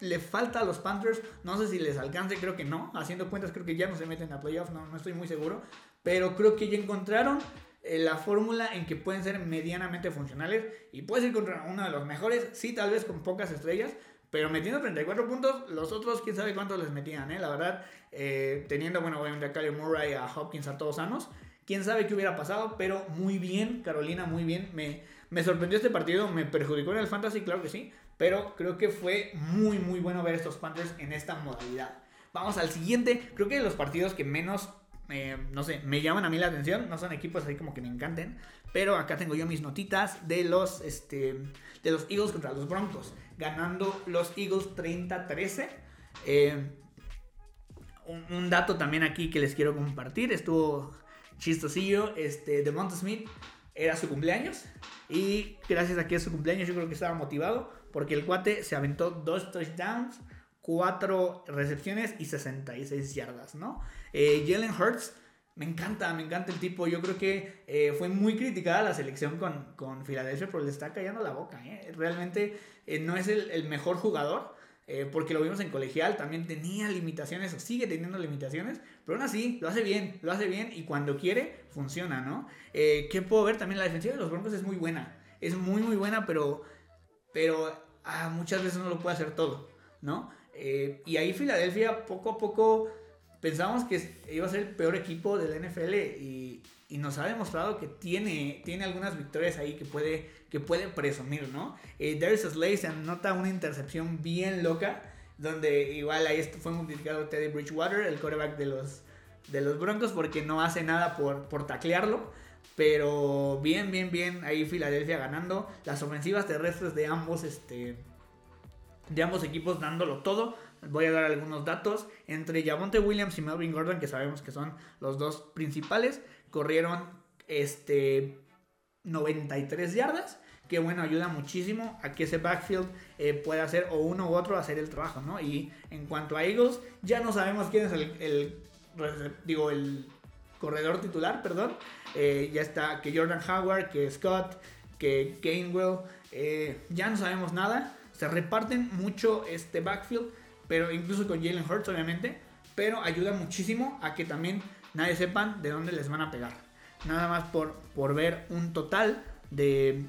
le falta a los Panthers. No sé si les alcance, creo que no. Haciendo cuentas, creo que ya no se meten a playoffs, no, no estoy muy seguro. Pero creo que ya encontraron eh, la fórmula en que pueden ser medianamente funcionales. Y puede ser contra uno de los mejores, sí, tal vez con pocas estrellas. Pero metiendo 34 puntos, los otros quién sabe cuántos les metían, ¿eh? La verdad, eh, teniendo, bueno, obviamente a Kyler Murray, a Hopkins, a todos sanos. Quién sabe qué hubiera pasado, pero muy bien, Carolina, muy bien. Me, me sorprendió este partido, me perjudicó en el fantasy, claro que sí, pero creo que fue muy, muy bueno ver estos Panthers en esta modalidad. Vamos al siguiente, creo que los partidos que menos, eh, no sé, me llaman a mí la atención, no son equipos así como que me encanten, pero acá tengo yo mis notitas de los, este, de los Eagles contra los Broncos, ganando los Eagles 30-13. Eh, un, dato también aquí que les quiero compartir, estuvo chistosillo, este, de Monte Smith era su cumpleaños. Y gracias a que es su cumpleaños, yo creo que estaba motivado. Porque el cuate se aventó dos touchdowns, cuatro recepciones y 66 yardas, ¿no? Eh, Jalen Hurts, me encanta, me encanta el tipo. Yo creo que eh, fue muy criticada la selección con, con Filadelfia, pero le está callando la boca. ¿eh? Realmente no es el, mejor jugador. Porque lo vimos en colegial, también tenía limitaciones sigue teniendo limitaciones, pero aún así lo hace bien, lo hace bien y cuando quiere funciona, ¿no? Eh, ¿Qué puedo ver? También la defensiva de los Broncos es muy buena, es muy muy buena, pero, pero ah, muchas veces no lo puede hacer todo, ¿no? Y ahí Filadelfia poco a poco pensábamos que iba a ser el peor equipo de la NFL y, y nos ha demostrado que tiene, tiene algunas victorias ahí que puede, que puede presumir, ¿no? Eh, Darius Slay se anota una intercepción bien loca, donde igual ahí fue multiplicado Teddy Bridgewater, el quarterback de los, de los Broncos, porque no hace nada por, por taclearlo. Pero bien, bien, bien, ahí Filadelfia ganando. Las ofensivas terrestres de ambos, este, de ambos equipos dándolo todo. Voy a dar algunos datos. Entre Javonte Williams y Melvin Gordon, que sabemos que son los dos principales, corrieron este 93 yardas. Que bueno, ayuda muchísimo a que ese backfield eh, pueda hacer o uno u otro hacer el trabajo, ¿no? Y en cuanto a Eagles, ya no sabemos quién es el, digo, el corredor titular, perdón. Eh, ya está que Jordan Howard, que Scott, que Gainwell. Eh, ya no sabemos nada. Se reparten mucho este backfield, pero incluso con Jalen Hurts, obviamente. Pero ayuda muchísimo a que también nadie sepan de dónde les van a pegar. Nada más por, por ver un total de,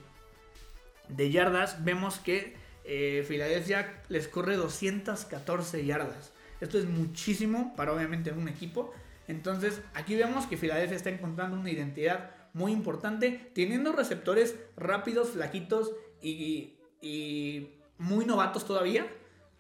de yardas, vemos que eh, Filadelfia les corre 214 yardas. Esto es muchísimo para obviamente un equipo. Entonces aquí vemos que Filadelfia está encontrando una identidad muy importante, teniendo receptores rápidos, flaquitos y, y muy novatos todavía,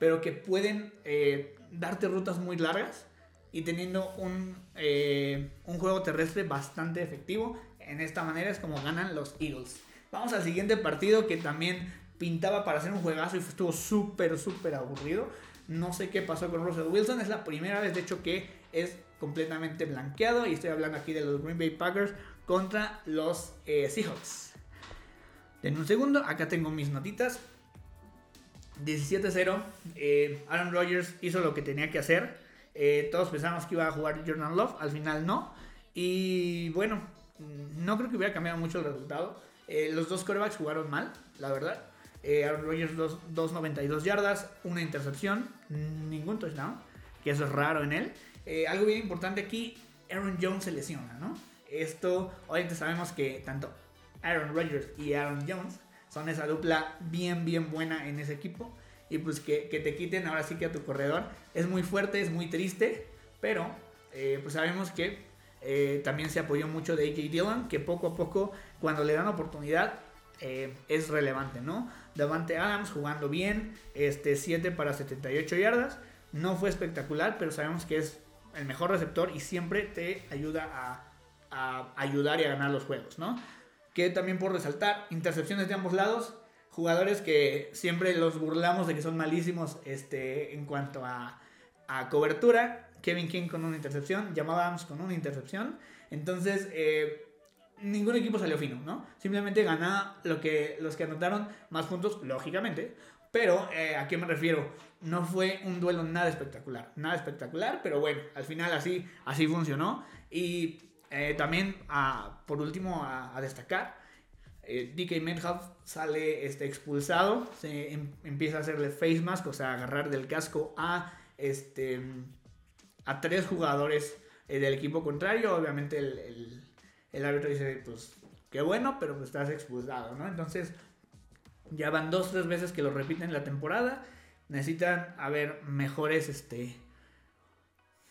pero que pueden eh, darte rutas muy largas y teniendo un, eh, un juego terrestre bastante efectivo. En esta manera es como ganan los Eagles. Vamos al siguiente partido que también pintaba para hacer un juegazo y estuvo súper, súper aburrido. No sé qué pasó con Russell Wilson. Es la primera vez, de hecho, que es completamente blanqueado. Y estoy hablando aquí de los Green Bay Packers contra los eh, Seahawks. En un segundo, acá tengo mis notitas. 17-0. Eh, Aaron Rodgers hizo lo que tenía que hacer. Eh, todos pensábamos que iba a jugar Jordan Love, al final no. Y bueno, no creo que hubiera cambiado mucho el resultado. Eh, los dos quarterbacks jugaron mal, la verdad. Aaron Rodgers 2.92 yardas, una intercepción, ningún touchdown, que eso es raro en él. algo bien importante aquí, Aaron Jones se lesiona, ¿no? Esto, obviamente sabemos que tanto Aaron Rodgers y Aaron Jones son esa dupla bien, bien buena en ese equipo. y pues que, te quiten ahora sí que a tu corredor es muy fuerte, es muy triste, pero eh, pues sabemos que eh, también se apoyó mucho de AJ Dillon, que poco a poco cuando le dan oportunidad eh, es relevante, ¿no? Davante Adams jugando bien, este 7 para 78 yardas, no fue espectacular, pero sabemos que es el mejor receptor y siempre te ayuda a, a ayudar y a ganar los juegos, ¿no? Que también por resaltar, intercepciones de ambos lados, jugadores que siempre los burlamos de que son malísimos este, en cuanto a, a cobertura. Kevin King con una intercepción, Jamal Adams con una intercepción. Entonces, eh, ningún equipo salió fino, ¿no? Simplemente gana lo que, los que anotaron más puntos, lógicamente. Pero, eh, ¿a qué me refiero? No fue un duelo nada espectacular. Nada espectacular, pero bueno, al final así, así funcionó. Y eh, también, por último, a, destacar, eh, DK Metcalf sale este, expulsado, se em, empieza a hacerle face mask, o sea, agarrar del casco a, este, tres jugadores del equipo contrario. Obviamente el, árbitro dice, pues, qué bueno, pero pues estás expulsado, ¿no? Entonces, ya van dos, tres veces que lo repiten en la temporada. Necesitan haber mejores, este,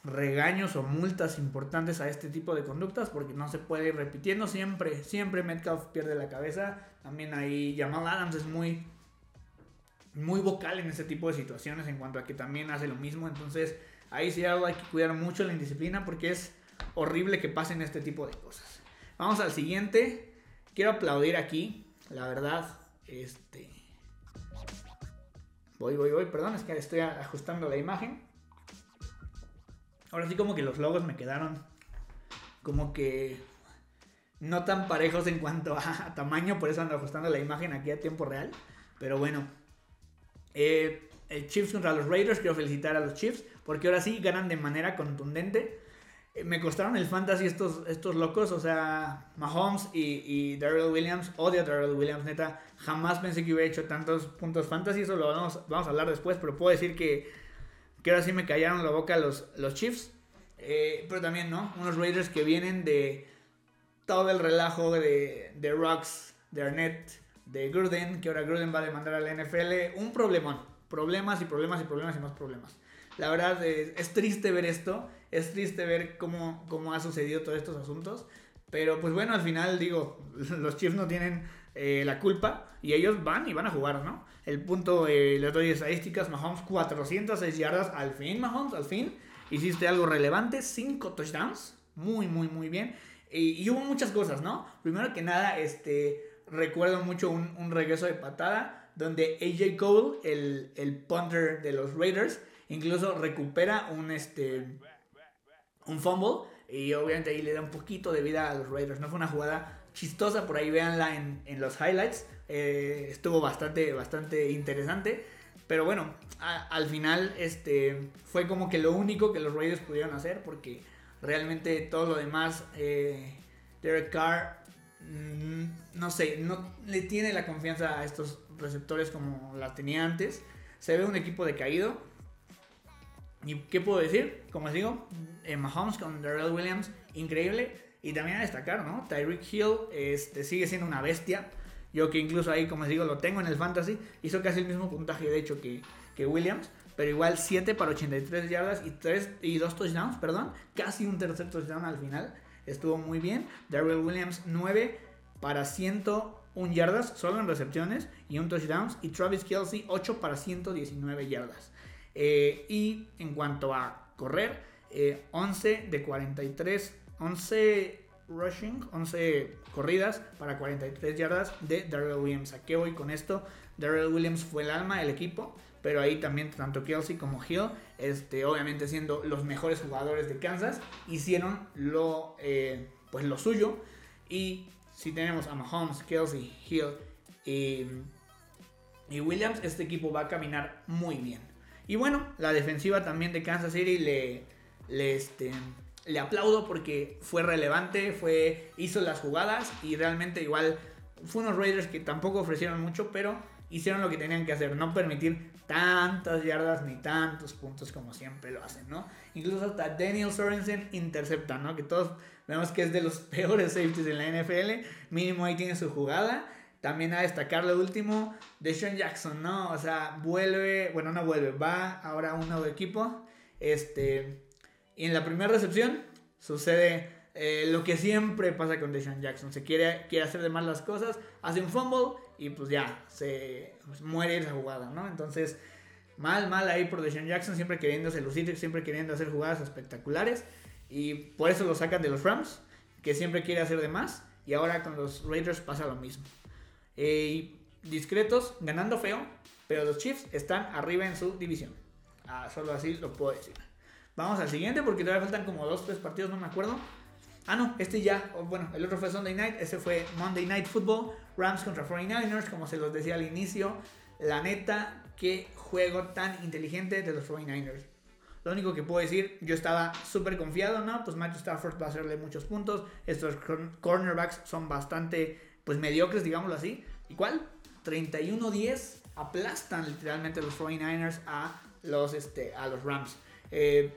regaños o multas importantes a este tipo de conductas porque no se puede ir repitiendo siempre, siempre Metcalf pierde la cabeza, también ahí Jamal Adams es muy muy vocal en ese tipo de situaciones en cuanto a que también hace lo mismo, entonces ahí sí hay que cuidar mucho la indisciplina porque es horrible que pasen este tipo de cosas. Vamos al siguiente, quiero aplaudir aquí, la verdad, este voy, voy, voy, perdón, es que estoy ajustando la imagen. Ahora sí como que los logos me quedaron como que no tan parejos en cuanto a, (laughs) tamaño, por eso ando ajustando la imagen aquí a tiempo real. Pero bueno, eh, el Chiefs contra los Raiders, quiero felicitar a los Chiefs, porque ahora sí ganan de manera contundente. Eh, me costaron el fantasy estos, estos locos, o sea, Mahomes y, y Darrell Williams, odio a Darrell Williams, neta, jamás pensé que hubiera hecho tantos puntos fantasy, eso lo vamos a hablar después, pero puedo decir que que ahora sí me callaron la boca los, los Chiefs. Eh, pero también, ¿no? Unos Raiders que vienen de todo el relajo de, de Rocks, de Arnett, de Gruden, que ahora Gruden va a demandar a la NFL. Un problemón. Problemas y problemas y problemas y más problemas. La verdad es, es triste ver esto. Es triste ver cómo, cómo ha sucedido todos estos asuntos. Pero pues bueno, al final digo, (laughs) los Chiefs no tienen eh, la culpa y ellos van y van a jugar, ¿no? El punto, eh, les doy estadísticas, Mahomes 406 yardas, al fin Mahomes, al fin, hiciste algo relevante, 5 touchdowns, muy, muy, muy bien. Y, hubo muchas cosas, ¿no? Primero que nada, este, recuerdo mucho un, regreso de patada donde AJ Cole, el, el punter de los Raiders, incluso recupera un, este, un fumble y obviamente ahí le da un poquito de vida a los Raiders. No fue una jugada chistosa, por ahí véanla en, en los highlights. Eh, estuvo bastante, bastante interesante. Pero bueno, al final este, fue como que lo único que los Raiders pudieron hacer porque realmente todo lo demás, eh, Derek Carr, mm, no sé, no le tiene la confianza a estos receptores como la tenía antes. Se ve un equipo decaído. ¿Y qué puedo decir? Como les digo, eh, Mahomes con Darrell Williams, increíble. Y también a destacar, ¿no? Tyreek Hill este, sigue siendo una bestia. Yo que incluso ahí, como les digo, lo tengo en el fantasy. Hizo casi el mismo puntaje, de hecho, que, Williams. Pero igual 7 para 83 yardas y, 3, y 2 touchdowns, perdón. Casi un tercer touchdown al final. Estuvo muy bien. Darrell Williams 9 para 101 yardas, solo en recepciones y un touchdown. Y Travis Kelsey 8 para 119 yardas. Eh, y en cuanto a correr, 11 eh, de 43 11 rushing, 11 corridas para 43 yardas de Darrell Williams. ¿A qué voy con esto? Darrell Williams fue el alma del equipo, pero ahí también tanto Kelsey como Hill, este, obviamente siendo los mejores jugadores de Kansas, hicieron lo, eh, pues lo suyo. Y si tenemos a Mahomes, Kelsey, Hill y Williams, este equipo va a caminar muy bien. Y bueno, la defensiva también de Kansas City le, le este, le aplaudo porque fue relevante, fue, hizo las jugadas y realmente igual fue unos Raiders que tampoco ofrecieron mucho, pero hicieron lo que tenían que hacer, no permitir tantas yardas ni tantos puntos como siempre lo hacen, ¿no? Incluso hasta Daniel Sorensen intercepta, ¿no? Que todos vemos que es de los (laughs) peores safeties en la NFL, mínimo ahí tiene su jugada, También a destacar lo último de Sean Jackson, ¿no? O sea, vuelve, bueno, no vuelve, va ahora a un nuevo equipo. Este, y en la primera recepción sucede eh, lo que siempre pasa con Deshaun Jackson. Se quiere, quiere hacer de mal las cosas, hace un fumble y pues ya, se pues, muere esa jugada, ¿no? Entonces, mal, mal ahí por Deshaun Jackson, siempre queriendo lucir, siempre queriendo hacer jugadas espectaculares. Y por eso lo sacan de los Rams, que siempre quiere hacer de más. Y ahora con los Raiders pasa lo mismo. Discretos, ganando feo, pero los Chiefs están arriba en su división. Ah, solo así lo puedo decir. Vamos al siguiente porque todavía faltan como dos, tres partidos, no me acuerdo. Ah, no, este ya, bueno, el otro fue Sunday Night, ese fue Monday Night Football, Rams contra 49ers, como se los decía al inicio. La neta, qué juego tan inteligente de los 49ers. Lo único que puedo decir, yo estaba súper confiado, ¿no? Pues Matthew Stafford va a hacerle muchos puntos. Estos cornerbacks son bastante, pues mediocres, digámoslo así. ¿Y cuál? 31-10 aplastan literalmente los 49ers a los, este, a los Rams. Eh,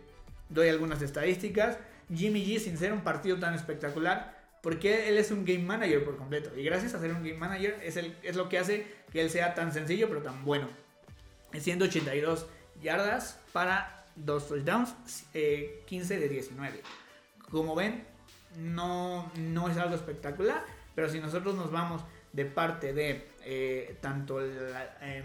doy algunas estadísticas. Jimmy G, sin ser un partido tan espectacular, porque él es un game manager por completo. Y gracias a ser un game manager es, el, es lo que hace que él sea tan sencillo pero tan bueno. 182 yardas para dos touchdowns, 15 eh, de 19. Como ven, no, no es algo espectacular, pero si nosotros nos vamos de parte de eh, tanto em,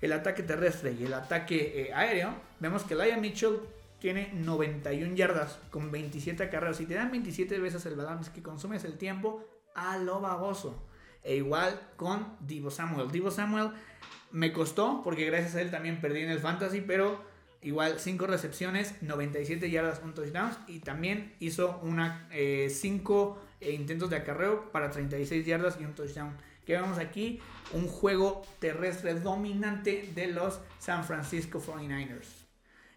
el, ataque terrestre y el ataque eh, aéreo, vemos que Laia Mitchell tiene 91 yardas con 27 carreras. Si te dan 27 veces el balón, es que consumes el tiempo a lo baboso. E igual con Divo Samuel. Divo Samuel me costó porque gracias a él también perdí en el fantasy, pero igual 5 recepciones, 97 yardas, un touchdown y también hizo una 5 eh, intentos de acarreo para 36 yardas y un touchdown. Que vemos aquí un juego terrestre dominante de los San Francisco 49ers.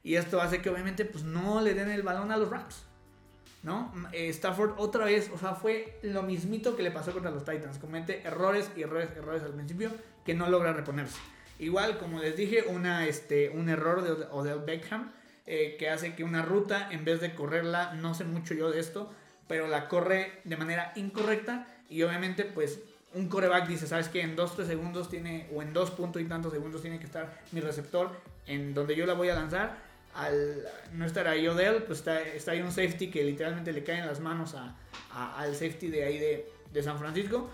Y esto hace que obviamente pues no le den el balón a los Rams. ¿No? Eh, Stafford otra vez, o sea, fue lo mismito que le pasó contra los Titans. Comete errores y errores, errores al principio que no logra reponerse. Igual, como les dije, una, este, un error de Odell Beckham eh, que hace que una ruta, en vez de correrla, no sé mucho yo de esto, pero la corre de manera incorrecta y obviamente pues un coreback dice, sabes que en 2-3 segundos tiene, o en 2 puntos y tantos segundos tiene que estar mi receptor en donde yo la voy a lanzar. Al no estar ahí Odell, pues está, está ahí un safety que literalmente le cae en las manos a, al safety de ahí de, San Francisco.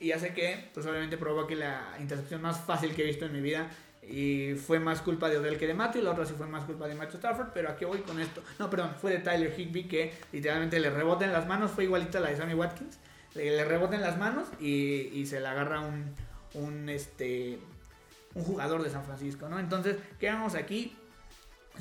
Y hace que, pues obviamente provoque la intercepción más fácil que he visto en mi vida. Y fue más culpa de Odell que de Matthew, la otra sí fue más culpa de Matthew Stafford, pero aquí voy con esto. No, perdón, fue de Tyler Higby que literalmente le rebota en las manos, fue igualita a la de Sammy Watkins. Le, le rebota en las manos y, y se le agarra un, un, este, un jugador de San Francisco, ¿no? Entonces, quedamos aquí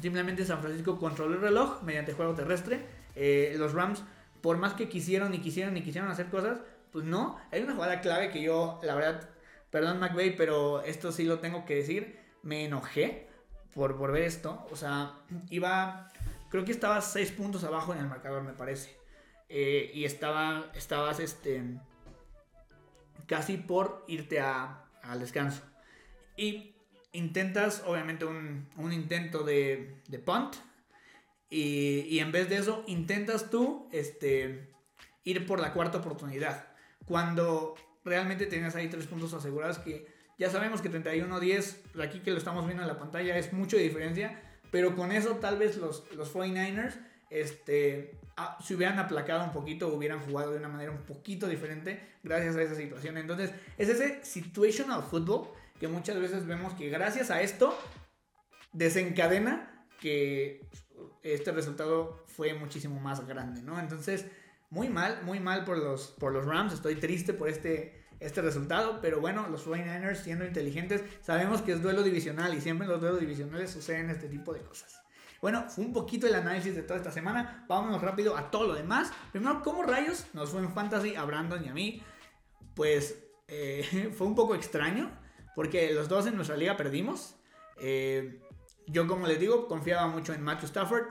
Simplemente San Francisco controló el reloj mediante juego terrestre. Eh, los Rams, por más que quisieron y quisieron y quisieron hacer cosas, pues no. Hay una jugada clave que yo, la verdad, perdón McVeigh, pero esto sí lo tengo que decir. Me enojé por, por ver esto. O sea, iba, creo que estaba 6 puntos abajo en el marcador, me parece. Eh, y estaba, estabas este, casi por irte a, al descanso. Y intentas, obviamente, un, intento de, de punt. Y, en vez de eso, intentas tú este, ir por la cuarta oportunidad. Cuando realmente tienes ahí tres puntos asegurados que ya sabemos que 31-10, aquí que lo estamos viendo en la pantalla, es mucho diferencia. Pero con eso tal vez los, los 49ers este, ah, se hubieran aplacado un poquito, hubieran jugado de una manera un poquito diferente gracias a esa situación. Entonces, es ese situational football que muchas veces vemos que gracias a esto desencadena que este resultado fue muchísimo más grande, ¿no? Entonces, muy mal, muy mal por los, por los Rams, estoy triste por este, este resultado, pero bueno, los 49ers siendo inteligentes, sabemos que es duelo divisional y siempre en los duelos divisionales suceden este tipo de cosas. Bueno, fue un poquito el análisis de toda esta semana. Vámonos rápido a todo lo demás. Primero, ¿cómo rayos nos fue en Fantasy a Brandon y a mí? Pues eh, (laughs) fue un poco extraño. Porque los dos en nuestra liga perdimos. Eh, yo, como les digo, confiaba mucho en Matthew Stafford,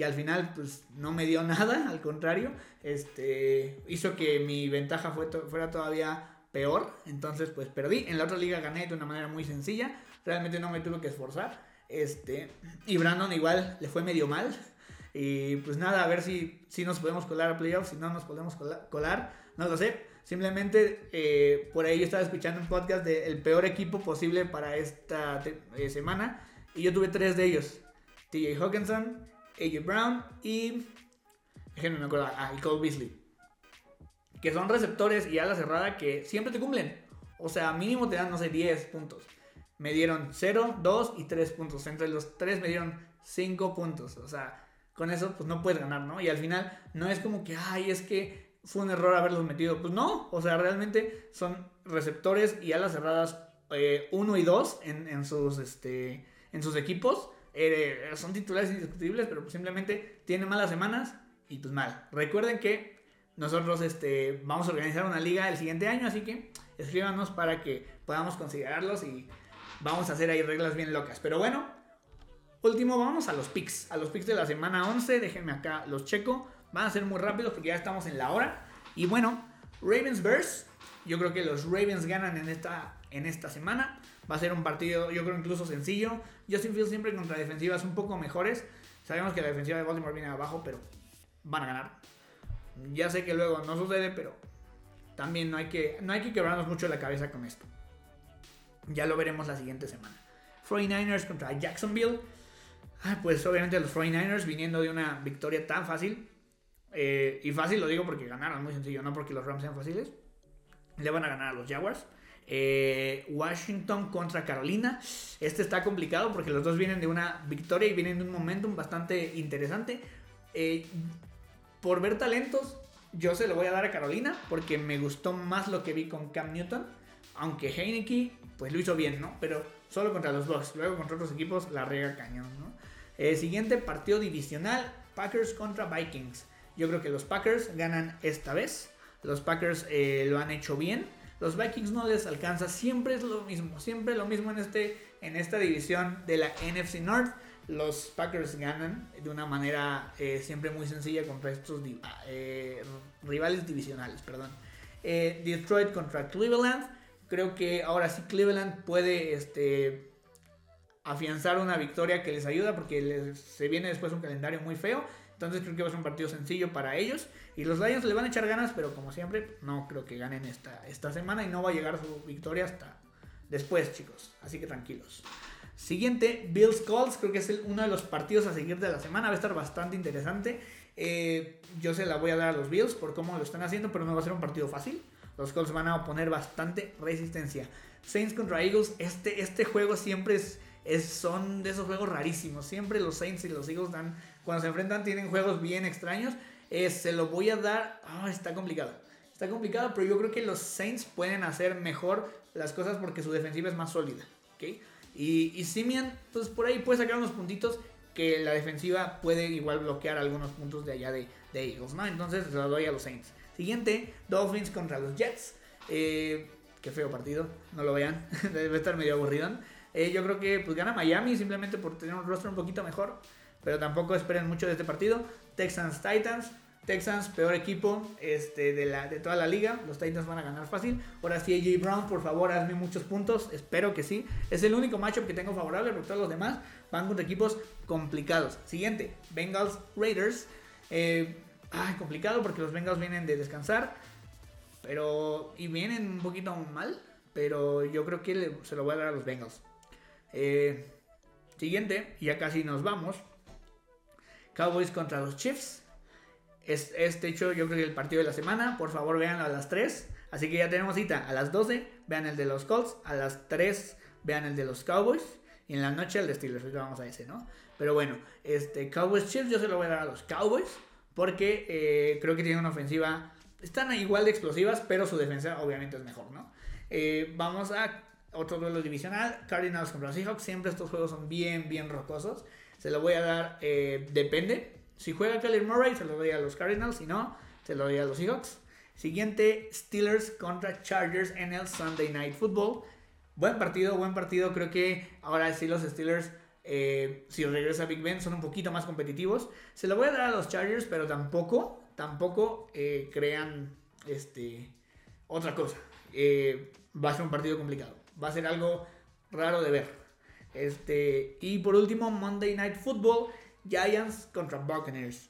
que al final pues, no me dio (laughs) nada, al contrario, este, hizo que mi ventaja fuera todavía peor. Entonces, pues perdí. En la otra liga gané de una manera muy sencilla. Realmente no me tuve que esforzar. Este, y Brandon igual le fue medio mal. Y pues nada, a ver si, si nos podemos colar a playoffs, si no nos podemos colar, no lo sé. Simplemente eh, por ahí yo estaba escuchando un podcast del peor equipo posible para esta eh, semana. Y yo tuve tres de ellos. TJ Hawkinson, AJ Brown y... No me acuerdo. Ah, y Cole Beasley. Que son receptores y ala cerrada que siempre te cumplen. O sea, mínimo te dan, no sé, 10 puntos. Me dieron 0, 2 y 3 puntos. Entre los 3 me dieron 5 puntos. O sea, con eso pues no puedes ganar, ¿no? Y al final no es como que, ay, es que fue un error haberlos metido. Pues no, o sea, realmente son receptores y alas cerradas 1 eh, y 2 en, sus, este, en sus equipos. Eh, son titulares indiscutibles, pero simplemente tienen malas semanas y pues mal. Recuerden que nosotros este, vamos a organizar una liga el siguiente año, así que escríbanos para que podamos considerarlos y vamos a hacer ahí reglas bien locas. Pero bueno, último vamos a los picks, a los picks de la semana 11, déjenme acá los checo. Van a ser muy rápidos porque ya estamos en la hora. Y bueno, Ravens Bears. Yo creo que los Ravens ganan en esta, en esta semana. Va a ser un partido, yo creo, incluso sencillo. Justin Fields siempre contra defensivas un poco mejores. Sabemos que la defensiva de Baltimore viene abajo, pero van a ganar. Ya sé que luego no sucede, pero también no hay que, no hay que quebrarnos mucho la cabeza con esto. Ya lo veremos la siguiente semana. 49ers contra Jacksonville. Ah, pues obviamente los 49ers viniendo de una victoria tan fácil eh, y fácil lo digo porque ganaron, muy sencillo, no porque los Rams sean fáciles. Le van a ganar a los Jaguars. Eh, Washington contra Carolina. Este está complicado porque los dos vienen de una victoria y vienen de un momentum bastante interesante. Eh, por ver talentos, yo se lo voy a dar a Carolina porque me gustó más lo que vi con Cam Newton. Aunque Heineke, pues lo hizo bien, ¿no? Pero solo contra los Bucks. Luego contra otros equipos la riega cañón, ¿no? siguiente partido divisional: Packers contra Vikings. Yo creo que los Packers ganan esta vez. Los Packers eh, lo han hecho bien. Los Vikings no les alcanza. Siempre es lo mismo. Siempre lo mismo en, este, en esta división de la NFC North. Los Packers ganan de una manera eh, siempre muy sencilla contra estos eh, rivales divisionales. Perdón. Detroit contra Cleveland. Creo que ahora sí Cleveland puede este, afianzar una victoria que les ayuda porque se viene después un calendario muy feo. Entonces creo que va a ser un partido sencillo para ellos. Y los Lions le van a echar ganas, pero como siempre, no creo que ganen esta, esta semana y no va a llegar su victoria hasta después, chicos. Así que tranquilos. Siguiente, Bills Colts. Creo que es uno de los partidos a seguir de la semana. Va a estar bastante interesante. Eh, yo se la voy a dar a los Bills por cómo lo están haciendo, pero no va a ser un partido fácil. Los Colts van a oponer bastante resistencia. Saints contra Eagles. Este, este juego siempre es, es, son de esos juegos rarísimos. Siempre los Saints y los Eagles dan cuando se enfrentan tienen juegos bien extraños. Eh, se lo voy a dar. Ah, está complicado. Está complicado, pero yo creo que los Saints pueden hacer mejor las cosas porque su defensiva es más sólida. ¿okay? Y, y Simian, pues por ahí puede sacar unos puntitos que la defensiva puede igual bloquear algunos puntos de allá de, de Eagles, ¿no? Entonces se lo doy a los Saints. Siguiente, Dolphins contra los Jets. Eh, qué feo partido, no lo vean, (laughs) debe estar medio aburrido. Eh, yo creo que pues gana Miami simplemente por tener un rostro un poquito mejor pero tampoco esperen mucho de este partido. Texans Titans. Texans, peor equipo este, de, la, de toda la liga. Los Titans van a ganar fácil. Ahora sí, AJ Brown, por favor, hazme muchos puntos. Espero que sí. Es el único matchup que tengo favorable, porque todos los demás van contra equipos complicados. Siguiente, Bengals Raiders. Eh, ay, complicado porque los Bengals vienen de descansar. Pero. Y vienen un poquito mal. Pero yo creo que se lo voy a dar a los Bengals. Eh, siguiente, ya casi nos vamos. Cowboys contra los Chiefs. Es, este hecho yo creo que el partido de la semana. Por favor, véanlo a las 3. Así que ya tenemos cita a las 12. Vean el de los Colts. A las 3 vean el de los Cowboys. Y en la noche el de Steelers. Vamos a ese, ¿no? Pero bueno, este Cowboys Chiefs yo se lo voy a dar a los Cowboys. Porque eh, creo que tienen una ofensiva. Están igual de explosivas, pero su defensa obviamente es mejor, ¿no? Eh, vamos a otro duelo divisional. Cardinals contra Seahawks. Siempre estos juegos son bien, bien rocosos. Se lo voy a dar, eh, depende. Si juega Kyler Murray, se lo doy a los Cardinals. Si no, se lo doy a los Seahawks. Siguiente, Steelers contra Chargers en el Sunday Night Football. Buen partido, buen partido. Creo que ahora sí los Steelers, eh, si regresa Big Ben, son un poquito más competitivos. Se lo voy a dar a los Chargers, pero tampoco, tampoco eh, crean este, otra cosa. va a ser un partido complicado. Va a ser algo raro de ver. Este, y por último, Monday Night Football, Giants contra Buccaneers.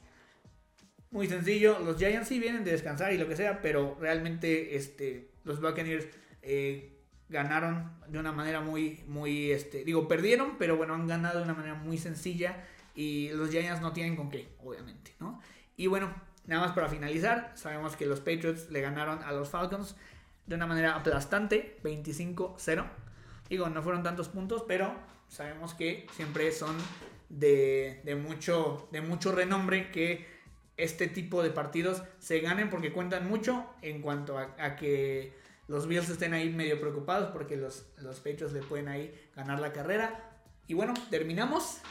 muy sencillo. Los Giants sí vienen de descansar y lo que sea, pero realmente este, los Buccaneers eh, ganaron de una manera muy, muy, este, digo, perdieron, pero bueno, han ganado de una manera muy sencilla y los Giants no tienen con qué, obviamente, ¿no? Y bueno, nada más para finalizar, sabemos que los Patriots le ganaron a los Falcons de una manera aplastante, 25-0. Digo, no fueron tantos puntos, pero sabemos que siempre son de, mucho, de mucho renombre que este tipo de partidos se ganen porque cuentan mucho en cuanto a, que los Bills estén ahí medio preocupados porque los, los Patriots le pueden ahí ganar la carrera. Y bueno, terminamos.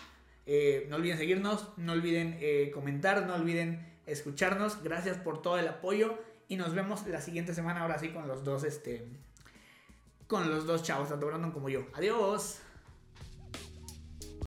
Eh, no olviden seguirnos, no olviden eh, comentar, no olviden escucharnos. Gracias por todo el apoyo y nos vemos la siguiente semana ahora sí con los dos, este, con los dos chavos, tanto Brandon como yo. Adiós.